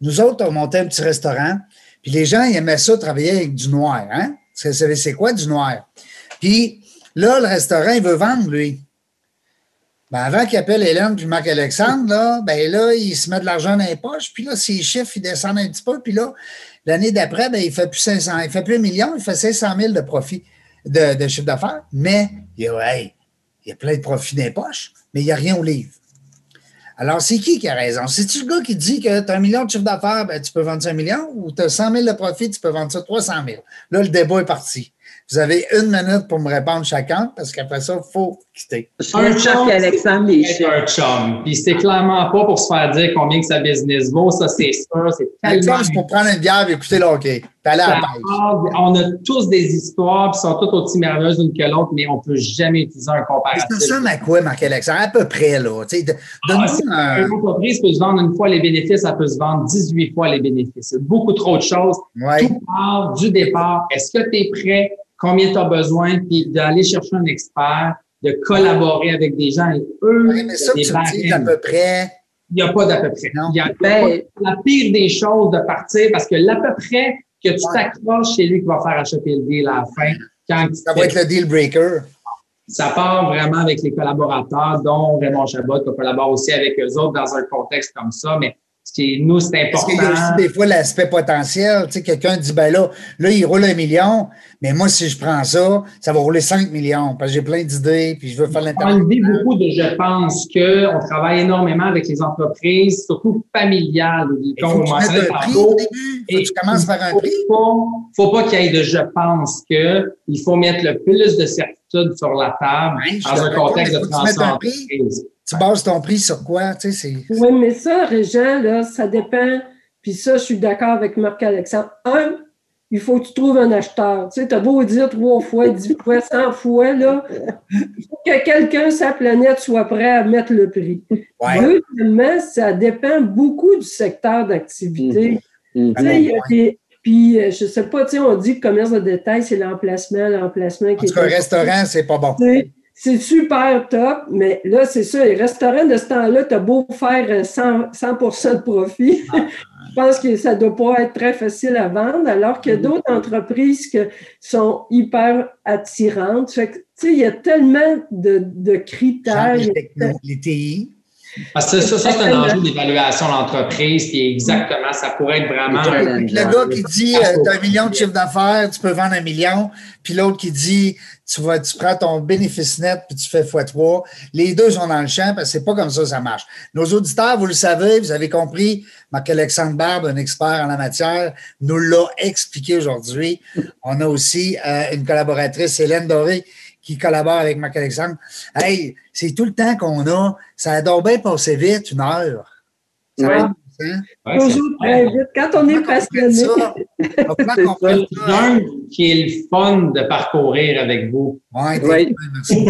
nous autres, on montait un petit restaurant, puis les gens, ils aimaient ça travailler avec du noir. Hein? Vous savez, c'est quoi du noir? Puis, Là, le restaurant, il veut vendre, lui. Ben, avant qu'il appelle Hélène puis Marc-Alexandre, là, ben là, il se met de l'argent dans les poches, puis là, ses chiffres, ils descendent un petit peu, puis là, l'année d'après, ben, il fait plus 500, il fait plus un million, il fait 500 000 de profit, de, chiffre d'affaires, mais il y, a, il y a plein de profits dans les poches, mais il n'y a rien au livre. Alors, c'est qui qui a raison? C'est-tu le gars qui dit que tu as un million de chiffre d'affaires, ben, tu peux vendre ça un million, ou tu as 100 000 de profit, tu peux vendre ça 300 000? Là, le débat est parti. Vous avez une minute pour me répondre chacun, parce qu'après ça, il faut quitter. Un chum Alexandre C'est un chum. Puis c'est clairement pas pour se faire dire combien que sa business vaut. Ça, c'est sûr. C'est tellement... c'est pour prendre une bière et écouter le hockey. On a tous des histoires, qui sont toutes aussi merveilleuses l'une que l'autre, mais on ne peut jamais utiliser un comparatif. C'est ça, à quoi, Marc-Alexandre? À peu près, là. Donne-nous ah, un... Une entreprise peut se vendre une fois les bénéfices, ça peut se vendre 18 fois les bénéfices. Beaucoup trop de choses. Tout part du départ. Est-ce que tu es prêt? combien tu as besoin, puis d'aller chercher un expert, de collaborer avec des gens et eux. Oui, mais ça, tu dis à peu près. Il n'y a pas d'à peu près. Il y a ben, la pire des choses de partir parce que l'à peu près que tu t'accroches, c'est lui qui va faire acheter le deal à la fin. Quand ça va être le deal breaker. Ça part vraiment avec les collaborateurs, dont Raymond Chabot, qui collabore aussi avec eux autres dans un contexte comme ça. Mais nous, c'est important. Parce qu'il y a aussi des fois l'aspect potentiel. Tu sais, quelqu'un dit, ben là, là, il roule un million, mais moi, si je prends ça, ça va rouler 5 millions parce que j'ai plein d'idées puis je veux faire l'intervention. On beaucoup de je pense qu'on travaille énormément avec les entreprises, surtout familiales. Il faut que tu mettes un prix au début. Faut que tu commences par un prix. Il ne faut pas qu'il y ait de je pense que il faut mettre le plus de certitude sur la table dans un contexte de transformation tu bases ton prix sur quoi? Tu sais, oui, mais ça, Régent, là, ça dépend. Puis ça, je suis d'accord avec Marc-Alexandre. Un, il faut que tu trouves un acheteur. Tu sais, tu as beau dire trois fois, dix fois, cent fois, là, il faut que quelqu'un sa planète soit prêt à mettre le prix. Deuxièmement, ça dépend beaucoup du secteur d'activité. Mm-hmm. Tu sais, il y a des, puis, euh, je sais pas, tu sais, on dit que commerce de détail, c'est l'emplacement, l'emplacement qui Parce qu'un restaurant, c'est pas bon c'est super top, mais là, c'est ça, les restaurants de ce temps-là, tu as beau faire 100, 100 de profit. Je pense que ça ne doit pas être très facile à vendre, alors qu'il y a mm-hmm. d'autres entreprises qui sont hyper attirantes. Fait que, tu sais, il y a tellement de, de critères. Les, TI. Parce que ça, ça c'est un enjeu d'évaluation d'entreprise, puis exactement, ça pourrait être vraiment. Le, gars qui dit euh, tu as un million de chiffre d'affaires, tu peux vendre un million, puis l'autre qui dit tu, vas, tu prends ton bénéfice net puis tu fais x3. Les deux sont dans le champ parce que c'est pas comme ça que ça marche. Nos auditeurs, vous le savez, vous avez compris, Marc-Alexandre Barbe, un expert en la matière, nous l'a expliqué aujourd'hui. On a aussi euh, une collaboratrice, Hélène Doré, qui collabore avec Marc-Alexandre. Hey, c'est tout le temps qu'on a. Ça a bien passer vite, une heure. Ça Toujours très vite. Quand on est passionné. C'est ça. qui est le fun de parcourir avec vous. Ouais, oui, merci.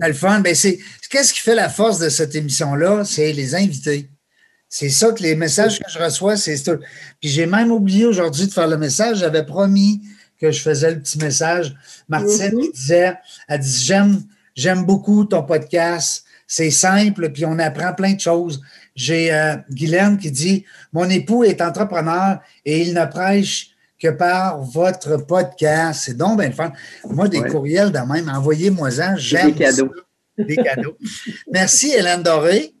le fun. Ben, c'est, qu'est-ce qui fait la force de cette émission-là? C'est les invités. C'est ça que les messages que je reçois, c'est ça. Puis j'ai même oublié aujourd'hui de faire le message. J'avais promis que je faisais le petit message. Martine mm-hmm. disait, elle dit, j'aime, j'aime beaucoup ton podcast. C'est simple, puis on apprend plein de choses. J'ai euh, Guylaine qui dit Mon époux est entrepreneur et il ne prêche que par votre podcast. C'est donc bien le fun. Moi, des courriels de même, envoyez-moi-en. J'aime. Des cadeaux. Des cadeaux. merci, Hélène Doré.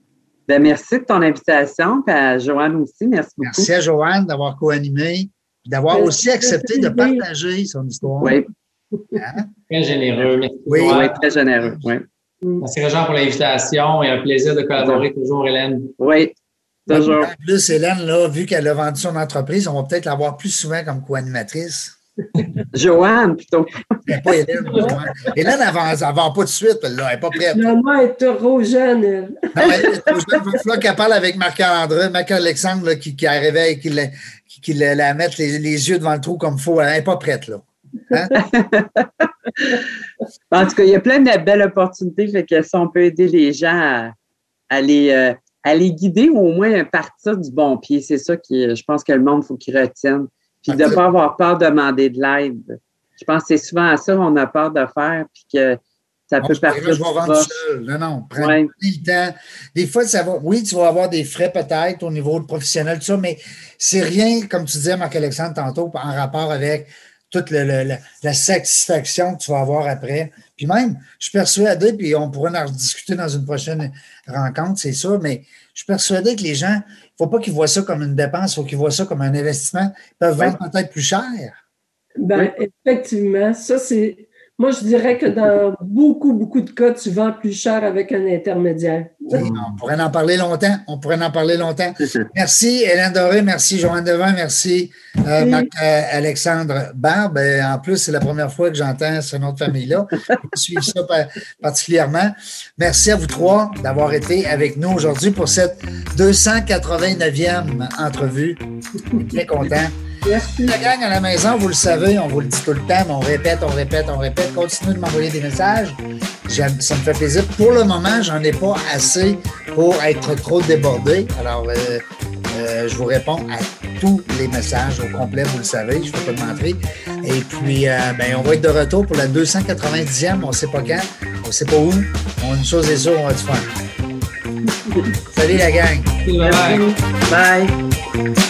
Ben, merci de ton invitation. Puis à Joanne aussi. Merci beaucoup. Merci à Joanne d'avoir co-animé d'avoir aussi accepté de partager son histoire. Oui. Hein? Très généreux. Oui, oui, très généreux. Oui. Mm. Merci, Réjean, pour l'invitation et un plaisir de collaborer toujours, Hélène. Oui, toujours. En plus, Hélène, là, vu qu'elle a vendu son entreprise, on va peut-être l'avoir plus souvent comme co-animatrice. Joanne, plutôt. Pas Hélène. Hélène, elle ne vend pas de suite, elle n'est pas prête. Elle est trop jeune, elle. Non, elle est trop jeune. Il va falloir qu'elle parle avec Marc-André, Marc-Alexandre, qui, qui arrivait et qui, la, qui la, mette les, yeux devant le trou comme il faut. Elle n'est pas prête, là. Hein? en tout cas, il y a plein de belles opportunités. Fait que si on peut aider les gens à, les, euh, à les guider ou au moins à partir du bon pied, c'est ça qui, je pense que le monde, faut qu'il retienne. Puis de ne pas avoir peur de demander de l'aide. Je pense que c'est souvent à ça qu'on a peur de faire, puis que ça peut partir. Je vais vendre seul. Non, non, prends le temps. Des fois, ça va. Oui, tu vas avoir des frais peut-être au niveau professionnel, tout ça, mais c'est rien, comme tu disais, Marc-Alexandre, tantôt, en rapport avec toute la satisfaction que tu vas avoir après. Puis même, je suis persuadé, puis on pourrait en rediscuter dans une prochaine rencontre, c'est ça, mais je suis persuadé que les gens, il ne faut pas qu'ils voient ça comme une dépense, il faut qu'ils voient ça comme un investissement. Ils peuvent vendre peut-être plus cher. Ben, effectivement, ça, c'est moi, je dirais que dans beaucoup, beaucoup de cas, tu vends plus cher avec un intermédiaire. on pourrait en parler longtemps. On pourrait en parler longtemps. Merci, Hélène Doré. Merci, Joanne Devin. Merci, euh, Marc-Alexandre euh, Barbe. En plus, c'est la première fois que j'entends ce nom de famille-là. Je suis ça particulièrement. Merci à vous trois d'avoir été avec nous aujourd'hui pour cette 289e entrevue. Très content. Merci. La gang à la maison, vous le savez, on vous le dit tout le temps, mais on répète, on répète, on répète. Continuez de m'envoyer des messages. Ça me fait plaisir. Pour le moment, j'en ai pas assez pour être trop débordé. Alors, euh, euh, je vous réponds à tous les messages au complet, vous le savez, je ne peux pas de mentir. Et puis, euh, ben, on va être de retour pour la 290e, on ne sait pas quand, on ne sait pas où. On, une chose est sûre, on va du faire. Salut la gang. Bye. Bye.